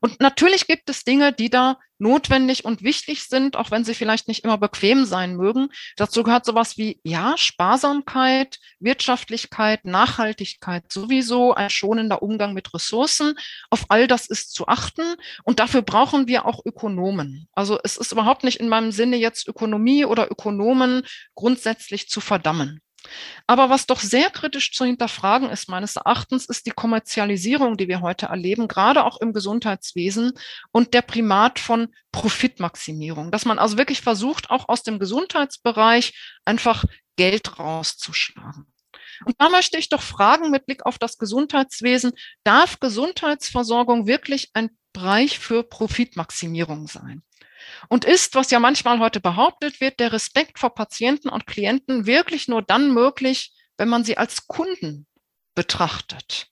Und natürlich gibt es Dinge, die da notwendig und wichtig sind, auch wenn sie vielleicht nicht immer bequem sein mögen. Dazu gehört sowas wie, ja, Sparsamkeit, Wirtschaftlichkeit, Nachhaltigkeit sowieso, ein schonender Umgang mit Ressourcen. Auf all das ist zu achten. Und dafür brauchen wir auch Ökonomen. Also es ist überhaupt nicht in meinem Sinne jetzt Ökonomie oder Ökonomen grundsätzlich zu verdammen. Aber was doch sehr kritisch zu hinterfragen ist, meines Erachtens, ist die Kommerzialisierung, die wir heute erleben, gerade auch im Gesundheitswesen und der Primat von Profitmaximierung, dass man also wirklich versucht, auch aus dem Gesundheitsbereich einfach Geld rauszuschlagen. Und da möchte ich doch fragen mit Blick auf das Gesundheitswesen, darf Gesundheitsversorgung wirklich ein Bereich für Profitmaximierung sein? Und ist, was ja manchmal heute behauptet wird, der Respekt vor Patienten und Klienten wirklich nur dann möglich, wenn man sie als Kunden betrachtet?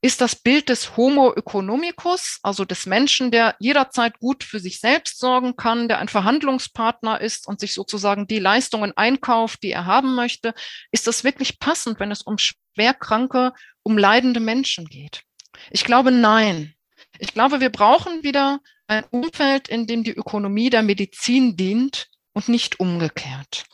Ist das Bild des Homo economicus, also des Menschen, der jederzeit gut für sich selbst sorgen kann, der ein Verhandlungspartner ist und sich sozusagen die Leistungen einkauft, die er haben möchte, ist das wirklich passend, wenn es um schwerkranke, um leidende Menschen geht? Ich glaube, nein. Ich glaube, wir brauchen wieder ein Umfeld, in dem die Ökonomie der Medizin dient und nicht umgekehrt.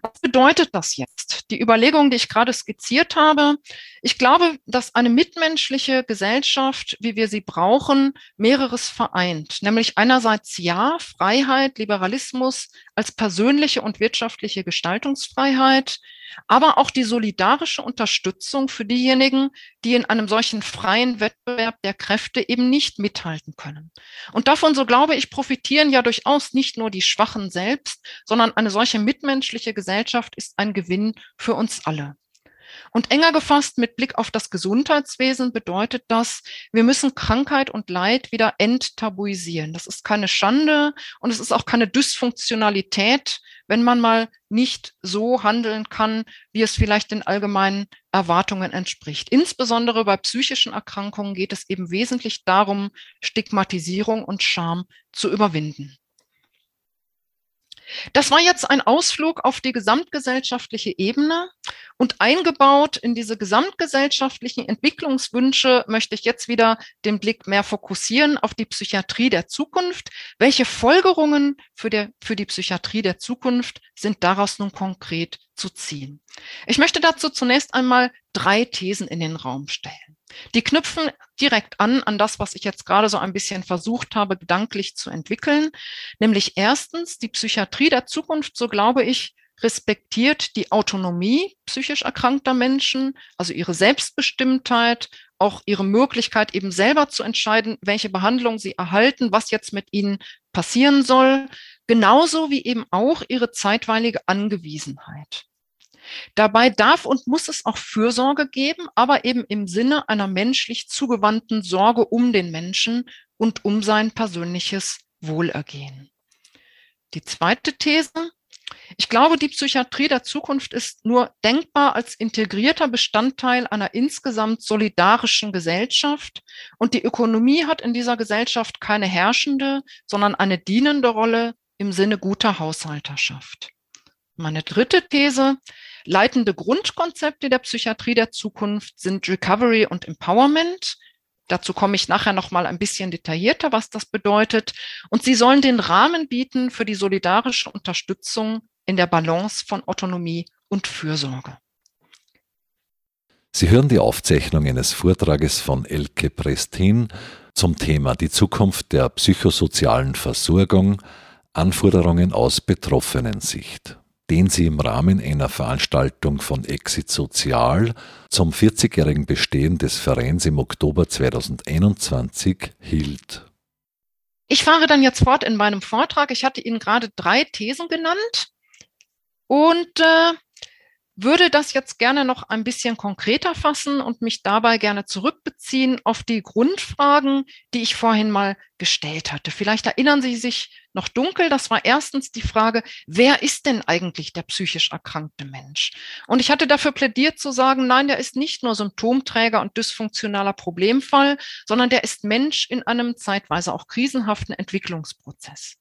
Was bedeutet das jetzt? Die Überlegung, die ich gerade skizziert habe. Ich glaube, dass eine mitmenschliche Gesellschaft, wie wir sie brauchen, mehreres vereint. Nämlich einerseits ja, Freiheit, Liberalismus als persönliche und wirtschaftliche Gestaltungsfreiheit, aber auch die solidarische Unterstützung für diejenigen, die in einem solchen freien Wettbewerb der Kräfte eben nicht mithalten können. Und davon, so glaube ich, profitieren ja durchaus nicht nur die Schwachen selbst, sondern eine solche mitmenschliche Gesellschaft ist ein Gewinn für uns alle. Und enger gefasst mit Blick auf das Gesundheitswesen bedeutet das, wir müssen Krankheit und Leid wieder enttabuisieren. Das ist keine Schande und es ist auch keine Dysfunktionalität, wenn man mal nicht so handeln kann, wie es vielleicht den allgemeinen Erwartungen entspricht. Insbesondere bei psychischen Erkrankungen geht es eben wesentlich darum, Stigmatisierung und Scham zu überwinden. Das war jetzt ein Ausflug auf die gesamtgesellschaftliche Ebene und eingebaut in diese gesamtgesellschaftlichen Entwicklungswünsche möchte ich jetzt wieder den Blick mehr fokussieren auf die Psychiatrie der Zukunft. Welche Folgerungen für, der, für die Psychiatrie der Zukunft sind daraus nun konkret zu ziehen? Ich möchte dazu zunächst einmal drei Thesen in den Raum stellen. Die knüpfen direkt an an das, was ich jetzt gerade so ein bisschen versucht habe, gedanklich zu entwickeln. Nämlich erstens, die Psychiatrie der Zukunft, so glaube ich, respektiert die Autonomie psychisch erkrankter Menschen, also ihre Selbstbestimmtheit, auch ihre Möglichkeit, eben selber zu entscheiden, welche Behandlung sie erhalten, was jetzt mit ihnen passieren soll, genauso wie eben auch ihre zeitweilige Angewiesenheit. Dabei darf und muss es auch Fürsorge geben, aber eben im Sinne einer menschlich zugewandten Sorge um den Menschen und um sein persönliches Wohlergehen. Die zweite These. Ich glaube, die Psychiatrie der Zukunft ist nur denkbar als integrierter Bestandteil einer insgesamt solidarischen Gesellschaft. Und die Ökonomie hat in dieser Gesellschaft keine herrschende, sondern eine dienende Rolle im Sinne guter Haushalterschaft. Meine dritte These. Leitende Grundkonzepte der Psychiatrie der Zukunft sind Recovery und Empowerment. Dazu komme ich nachher noch mal ein bisschen detaillierter, was das bedeutet. Und sie sollen den Rahmen bieten für die solidarische Unterstützung in der Balance von Autonomie und Fürsorge. Sie hören die Aufzeichnung eines Vortrages von Elke Prestin zum Thema die Zukunft der psychosozialen Versorgung, Anforderungen aus Betroffenensicht den sie im Rahmen einer Veranstaltung von Exit Sozial zum 40-jährigen Bestehen des Vereins im Oktober 2021 hielt. Ich fahre dann jetzt fort in meinem Vortrag. Ich hatte Ihnen gerade drei Thesen genannt und äh, würde das jetzt gerne noch ein bisschen konkreter fassen und mich dabei gerne zurückbeziehen auf die Grundfragen, die ich vorhin mal gestellt hatte. Vielleicht erinnern Sie sich noch dunkel. Das war erstens die Frage, wer ist denn eigentlich der psychisch erkrankte Mensch? Und ich hatte dafür plädiert zu sagen, nein, der ist nicht nur Symptomträger und dysfunktionaler Problemfall, sondern der ist Mensch in einem zeitweise auch krisenhaften Entwicklungsprozess.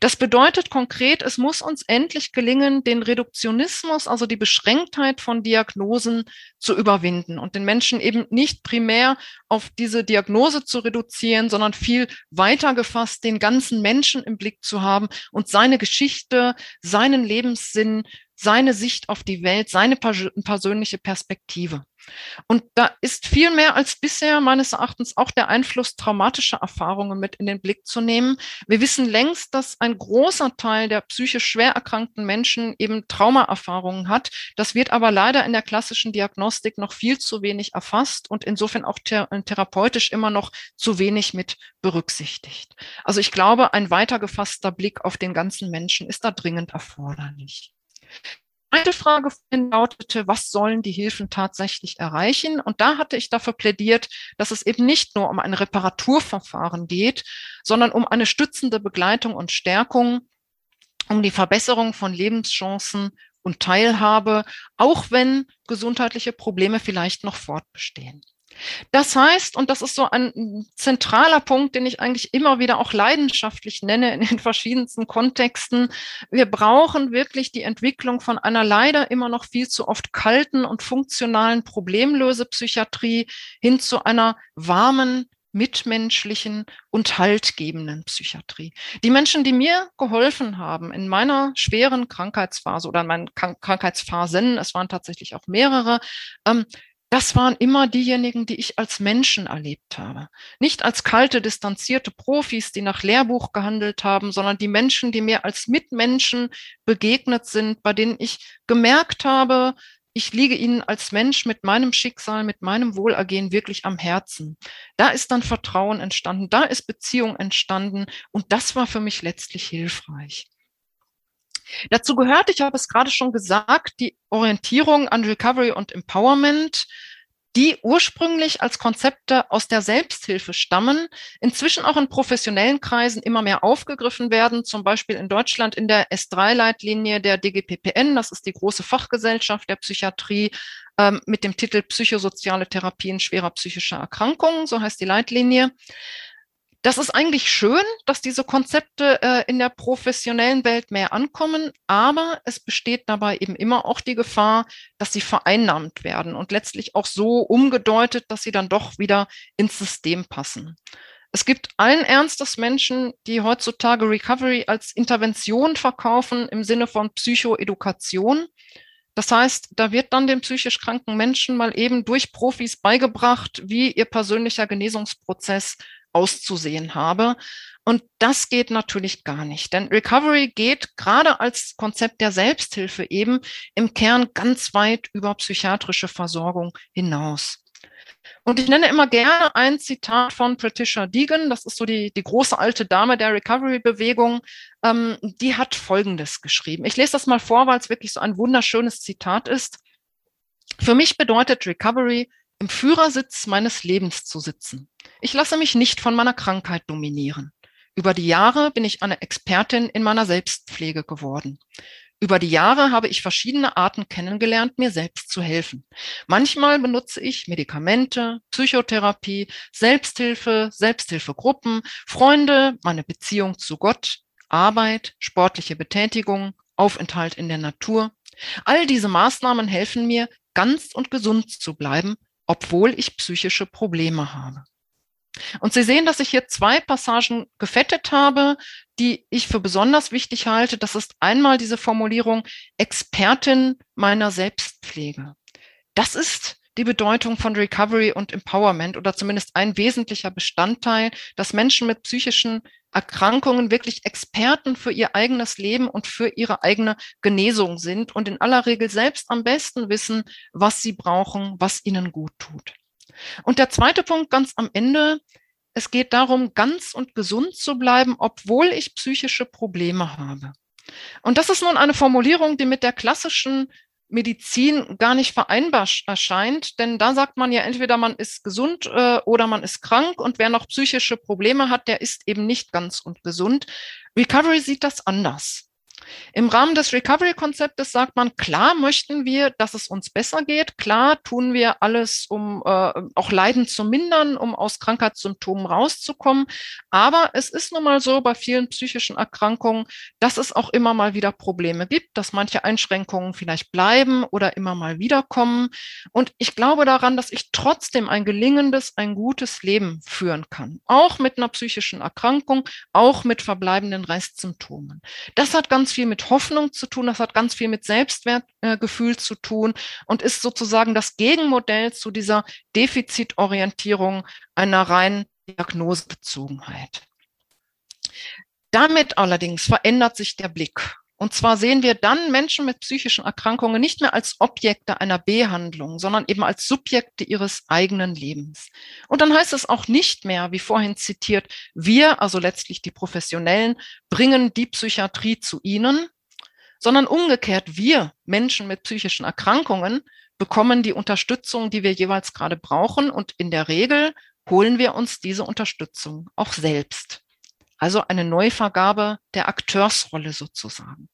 Das bedeutet konkret, es muss uns endlich gelingen, den Reduktionismus, also die Beschränktheit von Diagnosen zu überwinden und den Menschen eben nicht primär auf diese Diagnose zu reduzieren, sondern viel weiter gefasst, den ganzen Menschen im Blick zu haben und seine Geschichte, seinen Lebenssinn, seine Sicht auf die Welt, seine persönliche Perspektive. Und da ist viel mehr als bisher meines Erachtens auch der Einfluss traumatischer Erfahrungen mit in den Blick zu nehmen. Wir wissen längst, dass ein großer Teil der psychisch schwer erkrankten Menschen eben Traumaerfahrungen hat. Das wird aber leider in der klassischen Diagnostik noch viel zu wenig erfasst und insofern auch therapeutisch immer noch zu wenig mit berücksichtigt. Also ich glaube, ein weiter gefasster Blick auf den ganzen Menschen ist da dringend erforderlich. Eine Frage lautete, was sollen die Hilfen tatsächlich erreichen? Und da hatte ich dafür plädiert, dass es eben nicht nur um ein Reparaturverfahren geht, sondern um eine stützende Begleitung und Stärkung, um die Verbesserung von Lebenschancen und Teilhabe, auch wenn gesundheitliche Probleme vielleicht noch fortbestehen. Das heißt, und das ist so ein zentraler Punkt, den ich eigentlich immer wieder auch leidenschaftlich nenne in den verschiedensten Kontexten, wir brauchen wirklich die Entwicklung von einer leider immer noch viel zu oft kalten und funktionalen Problemlösepsychiatrie hin zu einer warmen, mitmenschlichen und haltgebenden Psychiatrie. Die Menschen, die mir geholfen haben in meiner schweren Krankheitsphase oder in meinen Krankheitsphasen, es waren tatsächlich auch mehrere, ähm, das waren immer diejenigen, die ich als Menschen erlebt habe. Nicht als kalte, distanzierte Profis, die nach Lehrbuch gehandelt haben, sondern die Menschen, die mir als Mitmenschen begegnet sind, bei denen ich gemerkt habe, ich liege ihnen als Mensch mit meinem Schicksal, mit meinem Wohlergehen wirklich am Herzen. Da ist dann Vertrauen entstanden, da ist Beziehung entstanden und das war für mich letztlich hilfreich. Dazu gehört, ich habe es gerade schon gesagt, die Orientierung an Recovery und Empowerment, die ursprünglich als Konzepte aus der Selbsthilfe stammen, inzwischen auch in professionellen Kreisen immer mehr aufgegriffen werden, zum Beispiel in Deutschland in der S3-Leitlinie der DGPPN, das ist die große Fachgesellschaft der Psychiatrie, ähm, mit dem Titel Psychosoziale Therapien schwerer psychischer Erkrankungen, so heißt die Leitlinie. Das ist eigentlich schön, dass diese Konzepte äh, in der professionellen Welt mehr ankommen, aber es besteht dabei eben immer auch die Gefahr, dass sie vereinnahmt werden und letztlich auch so umgedeutet, dass sie dann doch wieder ins System passen. Es gibt allen Ernstes Menschen, die heutzutage Recovery als Intervention verkaufen im Sinne von Psychoedukation. Das heißt, da wird dann den psychisch kranken Menschen mal eben durch Profis beigebracht, wie ihr persönlicher Genesungsprozess auszusehen habe. Und das geht natürlich gar nicht, denn Recovery geht gerade als Konzept der Selbsthilfe eben im Kern ganz weit über psychiatrische Versorgung hinaus. Und ich nenne immer gerne ein Zitat von Patricia Deegan, das ist so die, die große alte Dame der Recovery-Bewegung, ähm, die hat Folgendes geschrieben. Ich lese das mal vor, weil es wirklich so ein wunderschönes Zitat ist. Für mich bedeutet Recovery, im Führersitz meines Lebens zu sitzen. Ich lasse mich nicht von meiner Krankheit dominieren. Über die Jahre bin ich eine Expertin in meiner Selbstpflege geworden. Über die Jahre habe ich verschiedene Arten kennengelernt, mir selbst zu helfen. Manchmal benutze ich Medikamente, Psychotherapie, Selbsthilfe, Selbsthilfegruppen, Freunde, meine Beziehung zu Gott, Arbeit, sportliche Betätigung, Aufenthalt in der Natur. All diese Maßnahmen helfen mir, ganz und gesund zu bleiben, obwohl ich psychische Probleme habe. Und Sie sehen, dass ich hier zwei Passagen gefettet habe, die ich für besonders wichtig halte. Das ist einmal diese Formulierung Expertin meiner Selbstpflege. Das ist die Bedeutung von Recovery und Empowerment oder zumindest ein wesentlicher Bestandteil, dass Menschen mit psychischen Erkrankungen wirklich Experten für ihr eigenes Leben und für ihre eigene Genesung sind und in aller Regel selbst am besten wissen, was sie brauchen, was ihnen gut tut. Und der zweite Punkt ganz am Ende, es geht darum, ganz und gesund zu bleiben, obwohl ich psychische Probleme habe. Und das ist nun eine Formulierung, die mit der klassischen Medizin gar nicht vereinbar erscheint, denn da sagt man ja entweder man ist gesund äh, oder man ist krank und wer noch psychische Probleme hat, der ist eben nicht ganz und gesund. Recovery sieht das anders. Im Rahmen des Recovery-Konzeptes sagt man, klar möchten wir, dass es uns besser geht. Klar tun wir alles, um äh, auch Leiden zu mindern, um aus Krankheitssymptomen rauszukommen. Aber es ist nun mal so bei vielen psychischen Erkrankungen, dass es auch immer mal wieder Probleme gibt, dass manche Einschränkungen vielleicht bleiben oder immer mal wiederkommen. Und ich glaube daran, dass ich trotzdem ein gelingendes, ein gutes Leben führen kann. Auch mit einer psychischen Erkrankung, auch mit verbleibenden Restsymptomen. Das hat ganz viel mit Hoffnung zu tun, das hat ganz viel mit Selbstwertgefühl äh, zu tun und ist sozusagen das Gegenmodell zu dieser Defizitorientierung einer reinen Diagnosebezogenheit. Damit allerdings verändert sich der Blick. Und zwar sehen wir dann Menschen mit psychischen Erkrankungen nicht mehr als Objekte einer Behandlung, sondern eben als Subjekte ihres eigenen Lebens. Und dann heißt es auch nicht mehr, wie vorhin zitiert, wir, also letztlich die Professionellen, bringen die Psychiatrie zu ihnen, sondern umgekehrt, wir Menschen mit psychischen Erkrankungen bekommen die Unterstützung, die wir jeweils gerade brauchen. Und in der Regel holen wir uns diese Unterstützung auch selbst. Also eine Neuvergabe der Akteursrolle sozusagen.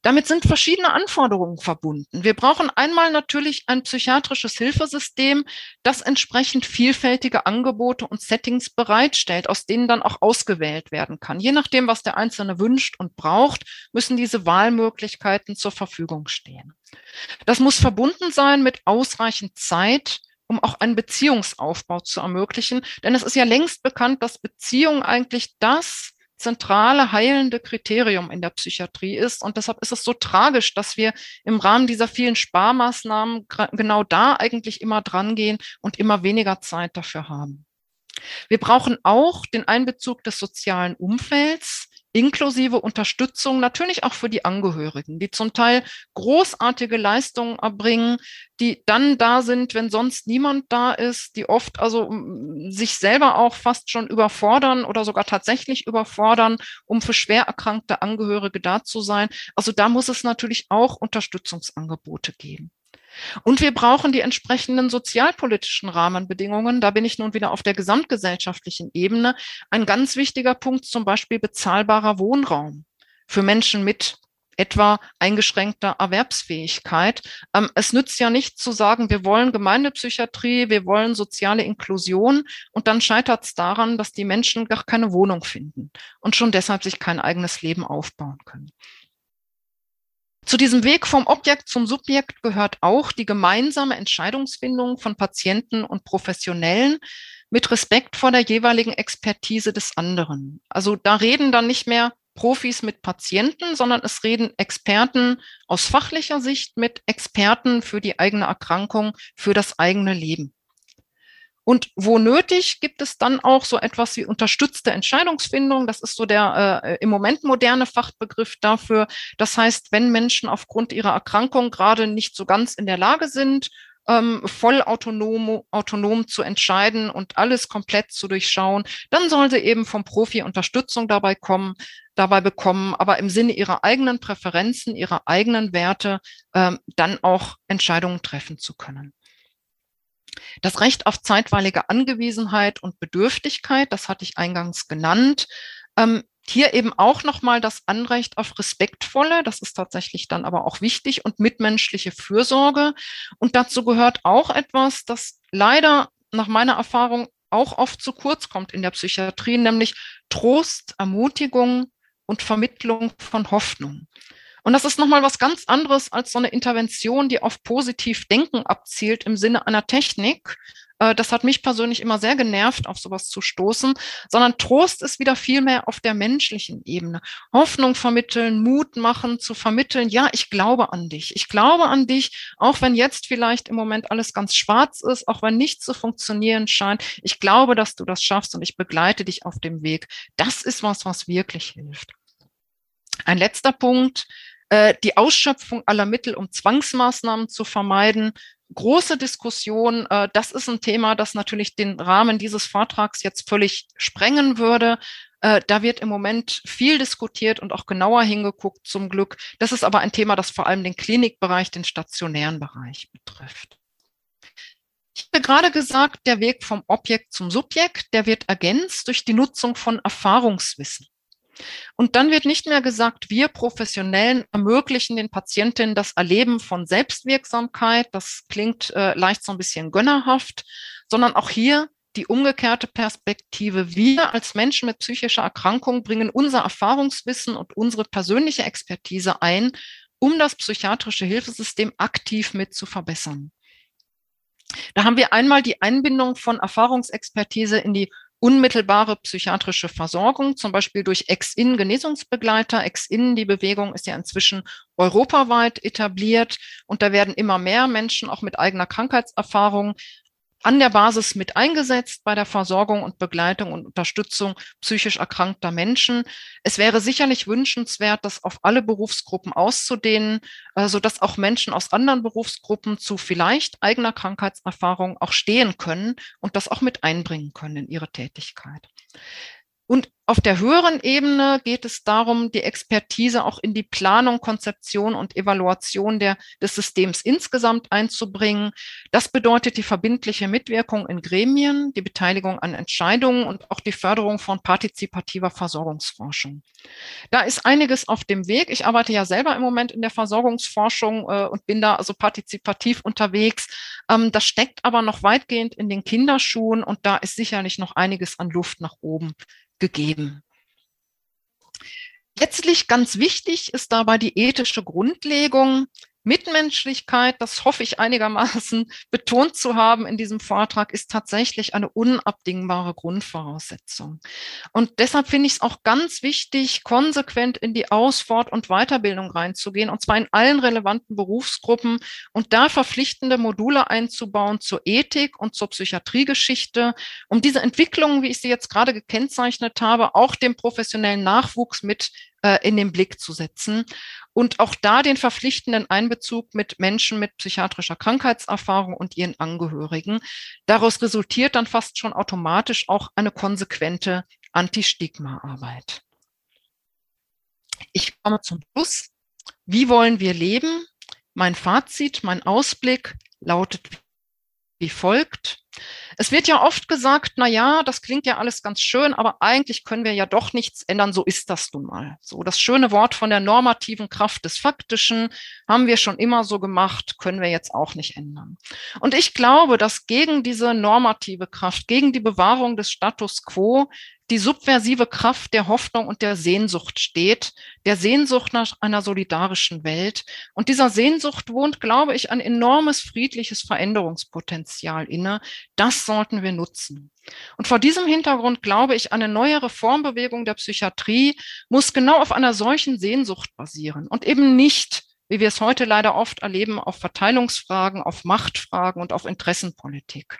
Damit sind verschiedene Anforderungen verbunden. Wir brauchen einmal natürlich ein psychiatrisches Hilfesystem, das entsprechend vielfältige Angebote und Settings bereitstellt, aus denen dann auch ausgewählt werden kann. Je nachdem, was der Einzelne wünscht und braucht, müssen diese Wahlmöglichkeiten zur Verfügung stehen. Das muss verbunden sein mit ausreichend Zeit, um auch einen Beziehungsaufbau zu ermöglichen. Denn es ist ja längst bekannt, dass Beziehung eigentlich das zentrale heilende Kriterium in der Psychiatrie ist. Und deshalb ist es so tragisch, dass wir im Rahmen dieser vielen Sparmaßnahmen genau da eigentlich immer dran gehen und immer weniger Zeit dafür haben. Wir brauchen auch den Einbezug des sozialen Umfelds inklusive Unterstützung natürlich auch für die Angehörigen, die zum Teil großartige Leistungen erbringen, die dann da sind, wenn sonst niemand da ist, die oft also sich selber auch fast schon überfordern oder sogar tatsächlich überfordern, um für schwer erkrankte Angehörige da zu sein. Also da muss es natürlich auch Unterstützungsangebote geben. Und wir brauchen die entsprechenden sozialpolitischen Rahmenbedingungen. Da bin ich nun wieder auf der gesamtgesellschaftlichen Ebene. Ein ganz wichtiger Punkt, zum Beispiel bezahlbarer Wohnraum für Menschen mit etwa eingeschränkter Erwerbsfähigkeit. Ähm, es nützt ja nicht zu sagen, wir wollen Gemeindepsychiatrie, wir wollen soziale Inklusion und dann scheitert es daran, dass die Menschen gar keine Wohnung finden und schon deshalb sich kein eigenes Leben aufbauen können. Zu diesem Weg vom Objekt zum Subjekt gehört auch die gemeinsame Entscheidungsfindung von Patienten und Professionellen mit Respekt vor der jeweiligen Expertise des anderen. Also da reden dann nicht mehr Profis mit Patienten, sondern es reden Experten aus fachlicher Sicht mit Experten für die eigene Erkrankung, für das eigene Leben. Und wo nötig, gibt es dann auch so etwas wie unterstützte Entscheidungsfindung. Das ist so der äh, im Moment moderne Fachbegriff dafür. Das heißt, wenn Menschen aufgrund ihrer Erkrankung gerade nicht so ganz in der Lage sind, ähm, voll autonom, autonom zu entscheiden und alles komplett zu durchschauen, dann sollen sie eben vom Profi Unterstützung dabei kommen, dabei bekommen, aber im Sinne ihrer eigenen Präferenzen, ihrer eigenen Werte ähm, dann auch Entscheidungen treffen zu können. Das Recht auf zeitweilige Angewiesenheit und Bedürftigkeit, das hatte ich eingangs genannt. Ähm, hier eben auch nochmal das Anrecht auf respektvolle, das ist tatsächlich dann aber auch wichtig, und mitmenschliche Fürsorge. Und dazu gehört auch etwas, das leider nach meiner Erfahrung auch oft zu kurz kommt in der Psychiatrie, nämlich Trost, Ermutigung und Vermittlung von Hoffnung. Und das ist nochmal was ganz anderes als so eine Intervention, die auf positiv Denken abzielt im Sinne einer Technik. Äh, das hat mich persönlich immer sehr genervt, auf sowas zu stoßen, sondern Trost ist wieder viel mehr auf der menschlichen Ebene. Hoffnung vermitteln, Mut machen, zu vermitteln, ja, ich glaube an dich. Ich glaube an dich, auch wenn jetzt vielleicht im Moment alles ganz schwarz ist, auch wenn nichts zu funktionieren scheint. Ich glaube, dass du das schaffst und ich begleite dich auf dem Weg. Das ist was, was wirklich hilft. Ein letzter Punkt, äh, die Ausschöpfung aller Mittel, um Zwangsmaßnahmen zu vermeiden. Große Diskussion. Äh, das ist ein Thema, das natürlich den Rahmen dieses Vortrags jetzt völlig sprengen würde. Äh, da wird im Moment viel diskutiert und auch genauer hingeguckt, zum Glück. Das ist aber ein Thema, das vor allem den Klinikbereich, den stationären Bereich betrifft. Ich habe gerade gesagt, der Weg vom Objekt zum Subjekt, der wird ergänzt durch die Nutzung von Erfahrungswissen. Und dann wird nicht mehr gesagt, wir Professionellen ermöglichen den Patientinnen das Erleben von Selbstwirksamkeit. Das klingt äh, leicht so ein bisschen gönnerhaft, sondern auch hier die umgekehrte Perspektive. Wir als Menschen mit psychischer Erkrankung bringen unser Erfahrungswissen und unsere persönliche Expertise ein, um das psychiatrische Hilfesystem aktiv mit zu verbessern. Da haben wir einmal die Einbindung von Erfahrungsexpertise in die unmittelbare psychiatrische Versorgung, zum Beispiel durch Ex-In-Genesungsbegleiter. Ex-In, die Bewegung ist ja inzwischen europaweit etabliert und da werden immer mehr Menschen auch mit eigener Krankheitserfahrung an der Basis mit eingesetzt bei der Versorgung und Begleitung und Unterstützung psychisch erkrankter Menschen. Es wäre sicherlich wünschenswert, das auf alle Berufsgruppen auszudehnen, äh, sodass auch Menschen aus anderen Berufsgruppen zu vielleicht eigener Krankheitserfahrung auch stehen können und das auch mit einbringen können in ihre Tätigkeit. Und auf der höheren Ebene geht es darum, die Expertise auch in die Planung, Konzeption und Evaluation der, des Systems insgesamt einzubringen. Das bedeutet die verbindliche Mitwirkung in Gremien, die Beteiligung an Entscheidungen und auch die Förderung von partizipativer Versorgungsforschung. Da ist einiges auf dem Weg. Ich arbeite ja selber im Moment in der Versorgungsforschung äh, und bin da also partizipativ unterwegs. Ähm, das steckt aber noch weitgehend in den Kinderschuhen und da ist sicherlich noch einiges an Luft nach oben gegeben. Letztlich ganz wichtig ist dabei die ethische Grundlegung. Mitmenschlichkeit, das hoffe ich einigermaßen betont zu haben in diesem Vortrag, ist tatsächlich eine unabdingbare Grundvoraussetzung. Und deshalb finde ich es auch ganz wichtig, konsequent in die Aus-, Fort- und Weiterbildung reinzugehen, und zwar in allen relevanten Berufsgruppen und da verpflichtende Module einzubauen zur Ethik und zur Psychiatriegeschichte, um diese Entwicklungen, wie ich sie jetzt gerade gekennzeichnet habe, auch dem professionellen Nachwuchs mit in den Blick zu setzen und auch da den verpflichtenden Einbezug mit Menschen mit psychiatrischer Krankheitserfahrung und ihren Angehörigen. Daraus resultiert dann fast schon automatisch auch eine konsequente Anti-Stigma-Arbeit. Ich komme zum Schluss. Wie wollen wir leben? Mein Fazit, mein Ausblick lautet wie folgt. Es wird ja oft gesagt, na ja, das klingt ja alles ganz schön, aber eigentlich können wir ja doch nichts ändern. So ist das nun mal. So das schöne Wort von der normativen Kraft des Faktischen haben wir schon immer so gemacht, können wir jetzt auch nicht ändern. Und ich glaube, dass gegen diese normative Kraft, gegen die Bewahrung des Status quo die subversive Kraft der Hoffnung und der Sehnsucht steht, der Sehnsucht nach einer solidarischen Welt. Und dieser Sehnsucht wohnt, glaube ich, ein enormes friedliches Veränderungspotenzial inne. Das sollten wir nutzen. Und vor diesem Hintergrund glaube ich, eine neue Reformbewegung der Psychiatrie muss genau auf einer solchen Sehnsucht basieren und eben nicht wie wir es heute leider oft erleben, auf Verteilungsfragen, auf Machtfragen und auf Interessenpolitik.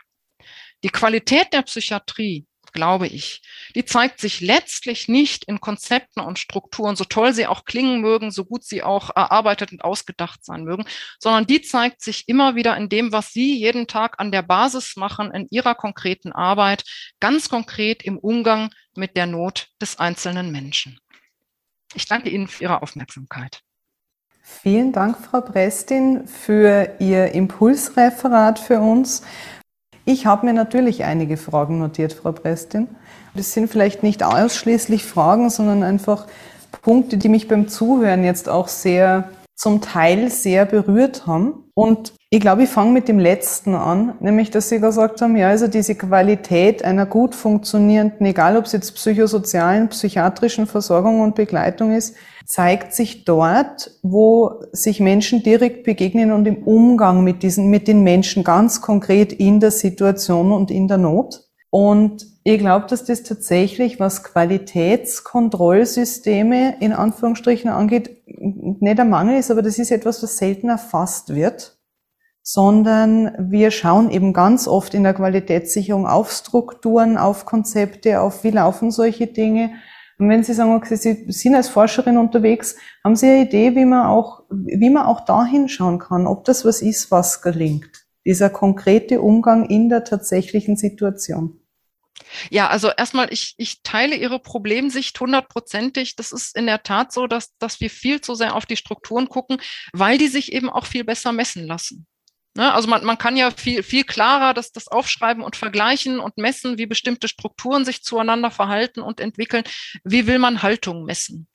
Die Qualität der Psychiatrie glaube ich. Die zeigt sich letztlich nicht in Konzepten und Strukturen, so toll sie auch klingen mögen, so gut sie auch erarbeitet und ausgedacht sein mögen, sondern die zeigt sich immer wieder in dem, was Sie jeden Tag an der Basis machen, in Ihrer konkreten Arbeit, ganz konkret im Umgang mit der Not des einzelnen Menschen. Ich danke Ihnen für Ihre Aufmerksamkeit. Vielen Dank, Frau Prestin, für Ihr Impulsreferat für uns. Ich habe mir natürlich einige Fragen notiert, Frau Prestin. Das sind vielleicht nicht ausschließlich Fragen, sondern einfach Punkte, die mich beim Zuhören jetzt auch sehr, zum Teil sehr berührt haben. Und ich glaube, ich fange mit dem letzten an, nämlich, dass Sie gesagt haben, ja, also diese Qualität einer gut funktionierenden, egal ob es jetzt psychosozialen, psychiatrischen Versorgung und Begleitung ist, zeigt sich dort, wo sich Menschen direkt begegnen und im Umgang mit diesen, mit den Menschen ganz konkret in der Situation und in der Not. Und ich glaube, dass das tatsächlich, was Qualitätskontrollsysteme in Anführungsstrichen angeht, nicht der Mangel ist, aber das ist etwas, was selten erfasst wird, sondern wir schauen eben ganz oft in der Qualitätssicherung auf Strukturen, auf Konzepte, auf wie laufen solche Dinge und wenn Sie sagen, okay, Sie sind als Forscherin unterwegs, haben Sie eine Idee, wie man auch, wie man auch da hinschauen kann, ob das was ist, was gelingt? Dieser konkrete Umgang in der tatsächlichen Situation. Ja, also erstmal, ich, ich teile Ihre Problemsicht hundertprozentig. Das ist in der Tat so, dass, dass wir viel zu sehr auf die Strukturen gucken, weil die sich eben auch viel besser messen lassen. Ne? Also man, man kann ja viel, viel klarer das, das aufschreiben und vergleichen und messen, wie bestimmte Strukturen sich zueinander verhalten und entwickeln. Wie will man Haltung messen?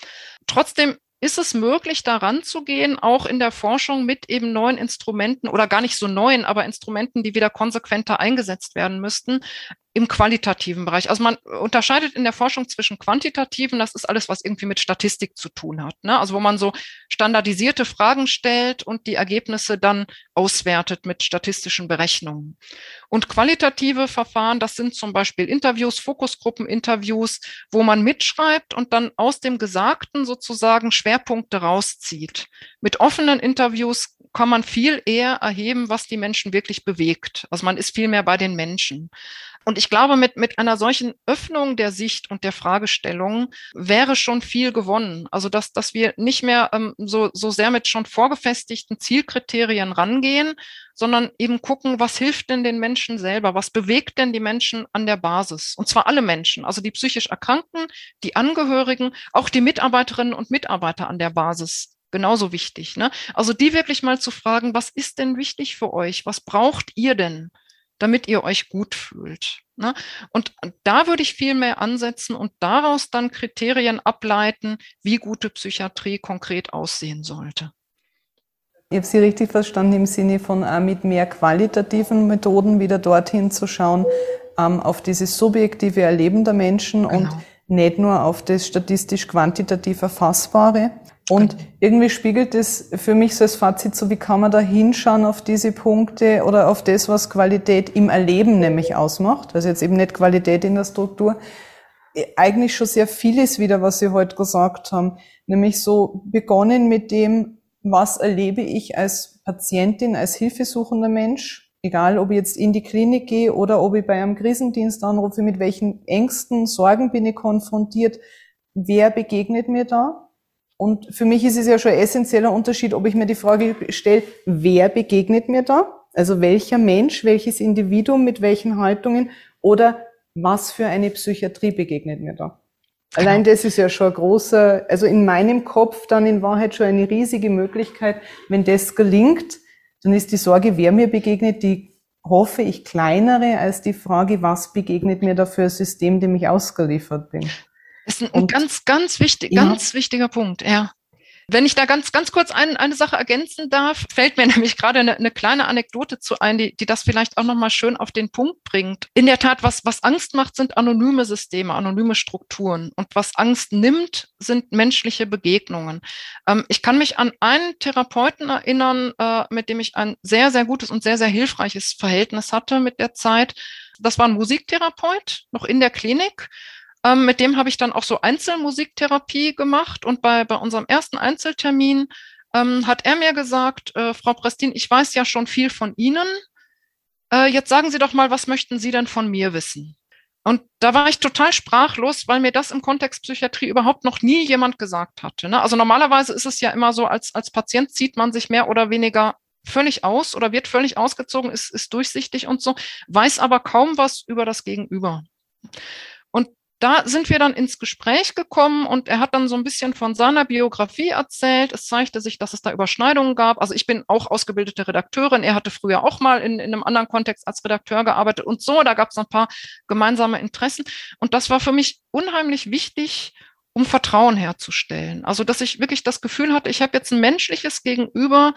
Trotzdem ist es möglich, daran zu gehen, auch in der Forschung mit eben neuen Instrumenten oder gar nicht so neuen, aber Instrumenten, die wieder konsequenter eingesetzt werden müssten, im qualitativen Bereich. Also man unterscheidet in der Forschung zwischen quantitativen, das ist alles, was irgendwie mit Statistik zu tun hat. Ne? Also wo man so standardisierte Fragen stellt und die Ergebnisse dann auswertet mit statistischen Berechnungen. Und qualitative Verfahren, das sind zum Beispiel Interviews, Fokusgruppeninterviews, wo man mitschreibt und dann aus dem Gesagten sozusagen Schwerpunkte rauszieht. Mit offenen Interviews kann man viel eher erheben, was die Menschen wirklich bewegt. Also man ist viel mehr bei den Menschen. Und ich glaube, mit, mit einer solchen Öffnung der Sicht und der Fragestellung wäre schon viel gewonnen. Also, dass, dass wir nicht mehr ähm, so, so sehr mit schon vorgefestigten Zielkriterien rangehen, sondern eben gucken, was hilft denn den Menschen selber? Was bewegt denn die Menschen an der Basis? Und zwar alle Menschen, also die psychisch Erkrankten, die Angehörigen, auch die Mitarbeiterinnen und Mitarbeiter an der Basis genauso wichtig. Ne? Also die wirklich mal zu fragen, was ist denn wichtig für euch? Was braucht ihr denn? Damit ihr euch gut fühlt. Ne? Und da würde ich viel mehr ansetzen und daraus dann Kriterien ableiten, wie gute Psychiatrie konkret aussehen sollte. Ich habe Sie richtig verstanden im Sinne von äh, mit mehr qualitativen Methoden wieder dorthin zu schauen, ähm, auf dieses subjektive Erleben der Menschen genau. und nicht nur auf das statistisch quantitativ Erfassbare. Und irgendwie spiegelt es für mich so als Fazit so, wie kann man da hinschauen auf diese Punkte oder auf das, was Qualität im Erleben nämlich ausmacht. Also jetzt eben nicht Qualität in der Struktur. Eigentlich schon sehr vieles wieder, was Sie heute gesagt haben. Nämlich so begonnen mit dem, was erlebe ich als Patientin, als hilfesuchender Mensch, egal ob ich jetzt in die Klinik gehe oder ob ich bei einem Krisendienst anrufe, mit welchen Ängsten, Sorgen bin ich konfrontiert, wer begegnet mir da? Und für mich ist es ja schon ein essentieller Unterschied, ob ich mir die Frage stelle, wer begegnet mir da? Also welcher Mensch, welches Individuum mit welchen Haltungen oder was für eine Psychiatrie begegnet mir da? Allein das ist ja schon ein großer, also in meinem Kopf dann in Wahrheit schon eine riesige Möglichkeit. Wenn das gelingt, dann ist die Sorge, wer mir begegnet, die hoffe ich kleinere als die Frage, was begegnet mir da für ein System, dem ich ausgeliefert bin. Das ist ein, ein ganz, ganz wichtig, ja. ganz wichtiger Punkt, ja. Wenn ich da ganz, ganz kurz ein, eine Sache ergänzen darf, fällt mir nämlich gerade eine, eine kleine Anekdote zu ein, die, die das vielleicht auch nochmal schön auf den Punkt bringt. In der Tat, was, was Angst macht, sind anonyme Systeme, anonyme Strukturen. Und was Angst nimmt, sind menschliche Begegnungen. Ähm, ich kann mich an einen Therapeuten erinnern, äh, mit dem ich ein sehr, sehr gutes und sehr, sehr hilfreiches Verhältnis hatte mit der Zeit. Das war ein Musiktherapeut, noch in der Klinik. Ähm, mit dem habe ich dann auch so Einzelmusiktherapie gemacht und bei, bei unserem ersten Einzeltermin ähm, hat er mir gesagt, äh, Frau Prestin, ich weiß ja schon viel von Ihnen. Äh, jetzt sagen Sie doch mal, was möchten Sie denn von mir wissen? Und da war ich total sprachlos, weil mir das im Kontext Psychiatrie überhaupt noch nie jemand gesagt hatte. Ne? Also normalerweise ist es ja immer so, als, als Patient zieht man sich mehr oder weniger völlig aus oder wird völlig ausgezogen, ist, ist durchsichtig und so, weiß aber kaum was über das Gegenüber. Da sind wir dann ins Gespräch gekommen und er hat dann so ein bisschen von seiner Biografie erzählt. Es zeigte sich, dass es da Überschneidungen gab. Also ich bin auch ausgebildete Redakteurin. Er hatte früher auch mal in, in einem anderen Kontext als Redakteur gearbeitet und so. Da gab es ein paar gemeinsame Interessen. Und das war für mich unheimlich wichtig, um Vertrauen herzustellen. Also dass ich wirklich das Gefühl hatte, ich habe jetzt ein menschliches Gegenüber,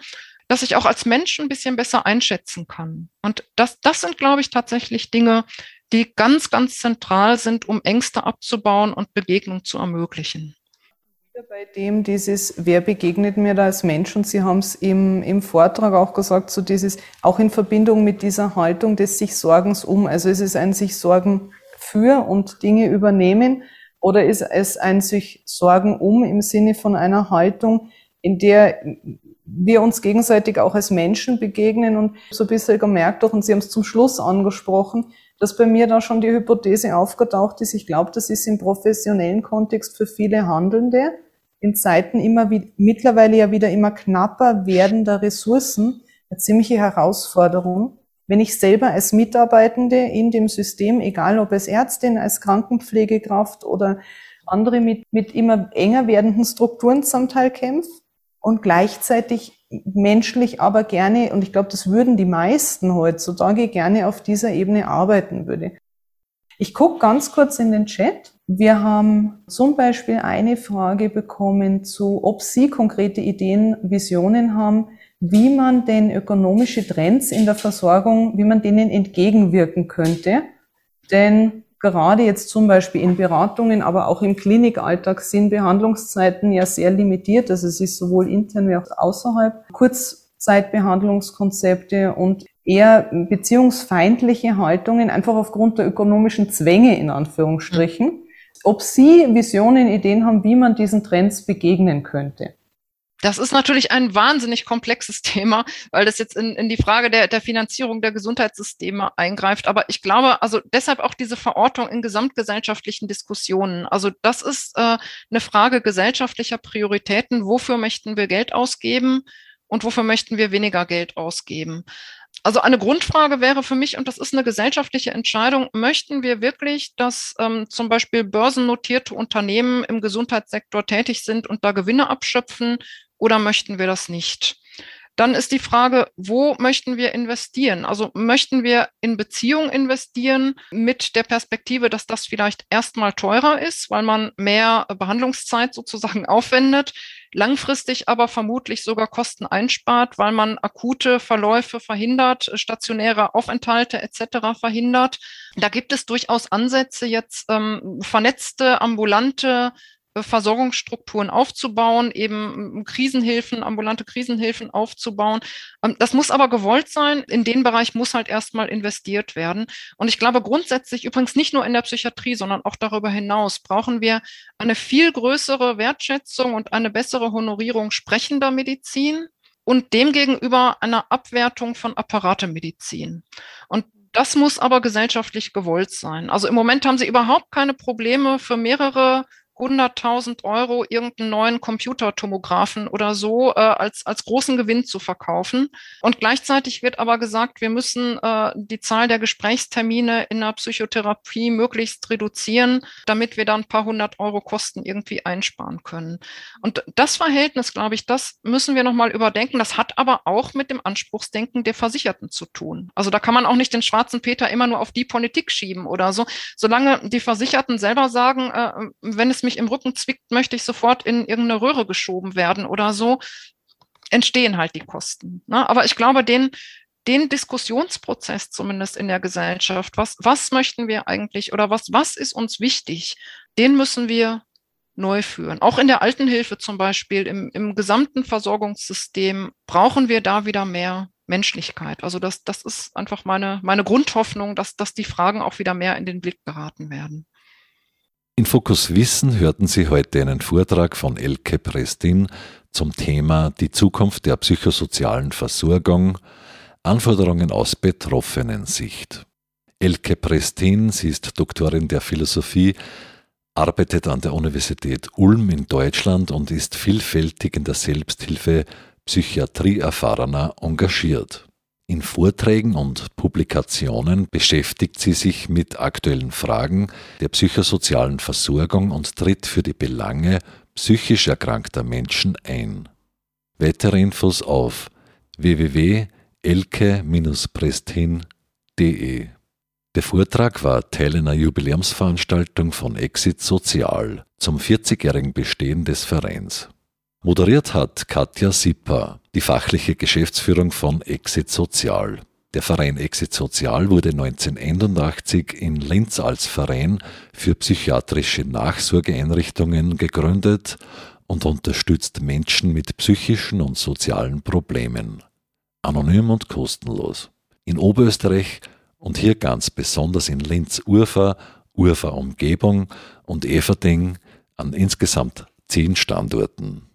dass ich auch als Mensch ein bisschen besser einschätzen kann. Und das, das sind, glaube ich, tatsächlich Dinge, die ganz, ganz zentral sind, um Ängste abzubauen und Begegnung zu ermöglichen. Bei dem dieses, wer begegnet mir da als Mensch? Und Sie haben es im, im Vortrag auch gesagt, so dieses, auch in Verbindung mit dieser Haltung des sich Sorgens um. Also ist es ein sich Sorgen für und Dinge übernehmen oder ist es ein sich Sorgen um im Sinne von einer Haltung, in der wir uns gegenseitig auch als Menschen begegnen und so ein bisschen gemerkt auch, und Sie haben es zum Schluss angesprochen, dass bei mir da schon die Hypothese aufgetaucht ist. Ich glaube, das ist im professionellen Kontext für viele Handelnde in Zeiten immer wie, mittlerweile ja wieder immer knapper werdender Ressourcen eine ziemliche Herausforderung. Wenn ich selber als Mitarbeitende in dem System, egal ob als Ärztin, als Krankenpflegekraft oder andere mit, mit immer enger werdenden Strukturen zum Teil kämpfe und gleichzeitig menschlich aber gerne, und ich glaube, das würden die meisten heutzutage gerne auf dieser Ebene arbeiten würde. Ich gucke ganz kurz in den Chat. Wir haben zum Beispiel eine Frage bekommen zu, ob Sie konkrete Ideen, Visionen haben, wie man denn ökonomische Trends in der Versorgung, wie man denen entgegenwirken könnte. Denn gerade jetzt zum Beispiel in Beratungen, aber auch im Klinikalltag sind Behandlungszeiten ja sehr limitiert. Also es ist sowohl intern wie auch außerhalb. Kurzzeitbehandlungskonzepte und eher beziehungsfeindliche Haltungen, einfach aufgrund der ökonomischen Zwänge in Anführungsstrichen. Ob Sie Visionen, Ideen haben, wie man diesen Trends begegnen könnte? Das ist natürlich ein wahnsinnig komplexes Thema, weil das jetzt in, in die Frage der, der Finanzierung der Gesundheitssysteme eingreift. Aber ich glaube, also deshalb auch diese Verortung in gesamtgesellschaftlichen Diskussionen. Also das ist äh, eine Frage gesellschaftlicher Prioritäten. Wofür möchten wir Geld ausgeben und wofür möchten wir weniger Geld ausgeben? Also eine Grundfrage wäre für mich, und das ist eine gesellschaftliche Entscheidung, möchten wir wirklich, dass ähm, zum Beispiel börsennotierte Unternehmen im Gesundheitssektor tätig sind und da Gewinne abschöpfen oder möchten wir das nicht? Dann ist die Frage, wo möchten wir investieren? Also möchten wir in Beziehungen investieren mit der Perspektive, dass das vielleicht erstmal teurer ist, weil man mehr Behandlungszeit sozusagen aufwendet, langfristig aber vermutlich sogar Kosten einspart, weil man akute Verläufe verhindert, stationäre Aufenthalte etc. verhindert. Da gibt es durchaus Ansätze, jetzt ähm, vernetzte, ambulante Versorgungsstrukturen aufzubauen, eben ähm, Krisenhilfen, ambulante Krisenhilfen aufzubauen. Ähm, das muss aber gewollt sein. In den Bereich muss halt erstmal investiert werden. Und ich glaube grundsätzlich, übrigens nicht nur in der Psychiatrie, sondern auch darüber hinaus, brauchen wir eine viel größere Wertschätzung und eine bessere Honorierung sprechender Medizin und demgegenüber eine Abwertung von Apparatemedizin. Und das muss aber gesellschaftlich gewollt sein. Also im Moment haben sie überhaupt keine Probleme für mehrere 100.000 Euro irgendeinen neuen Computertomographen oder so äh, als, als großen Gewinn zu verkaufen. Und gleichzeitig wird aber gesagt, wir müssen äh, die Zahl der Gesprächstermine in der Psychotherapie möglichst reduzieren, damit wir dann ein paar hundert Euro Kosten irgendwie einsparen können. Und das Verhältnis, glaube ich, das müssen wir nochmal überdenken. Das hat aber auch mit dem Anspruchsdenken der Versicherten zu tun. Also da kann man auch nicht den schwarzen Peter immer nur auf die Politik schieben oder so. Solange die Versicherten selber sagen, äh, wenn es mich im Rücken zwickt, möchte ich sofort in irgendeine Röhre geschoben werden oder so, entstehen halt die Kosten. Ne? Aber ich glaube, den, den Diskussionsprozess zumindest in der Gesellschaft, was, was möchten wir eigentlich oder was, was ist uns wichtig, den müssen wir neu führen. Auch in der Altenhilfe zum Beispiel, im, im gesamten Versorgungssystem brauchen wir da wieder mehr Menschlichkeit. Also das, das ist einfach meine, meine Grundhoffnung, dass, dass die Fragen auch wieder mehr in den Blick geraten werden. In Fokus Wissen hörten Sie heute einen Vortrag von Elke Prestin zum Thema Die Zukunft der psychosozialen Versorgung, Anforderungen aus Betroffenen-Sicht. Elke Prestin, sie ist Doktorin der Philosophie, arbeitet an der Universität Ulm in Deutschland und ist vielfältig in der Selbsthilfe Psychiatrie erfahrener engagiert. In Vorträgen und Publikationen beschäftigt sie sich mit aktuellen Fragen der psychosozialen Versorgung und tritt für die Belange psychisch erkrankter Menschen ein. Weitere Infos auf www.elke-prestin.de Der Vortrag war Teil einer Jubiläumsveranstaltung von Exit Sozial zum 40-jährigen Bestehen des Vereins. Moderiert hat Katja Sipper, die fachliche Geschäftsführung von Exit Sozial. Der Verein Exit Sozial wurde 1981 in Linz als Verein für psychiatrische Nachsorgeeinrichtungen gegründet und unterstützt Menschen mit psychischen und sozialen Problemen. Anonym und kostenlos. In Oberösterreich und hier ganz besonders in Linz-Urfa, Urfa-Umgebung und Everding an insgesamt zehn Standorten.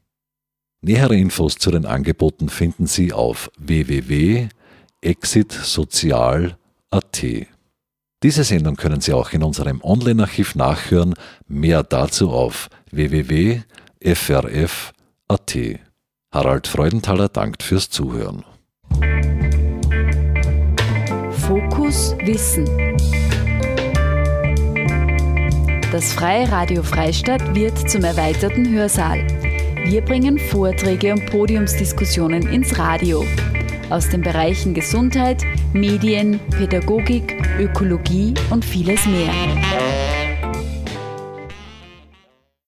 Nähere Infos zu den Angeboten finden Sie auf www.exitsozial.at. Diese Sendung können Sie auch in unserem Online-Archiv nachhören. Mehr dazu auf www.frf.at. Harald Freudenthaler dankt fürs Zuhören. Fokus Wissen. Das Freie Radio Freistadt wird zum erweiterten Hörsaal. Wir bringen Vorträge und Podiumsdiskussionen ins Radio. Aus den Bereichen Gesundheit, Medien, Pädagogik, Ökologie und vieles mehr.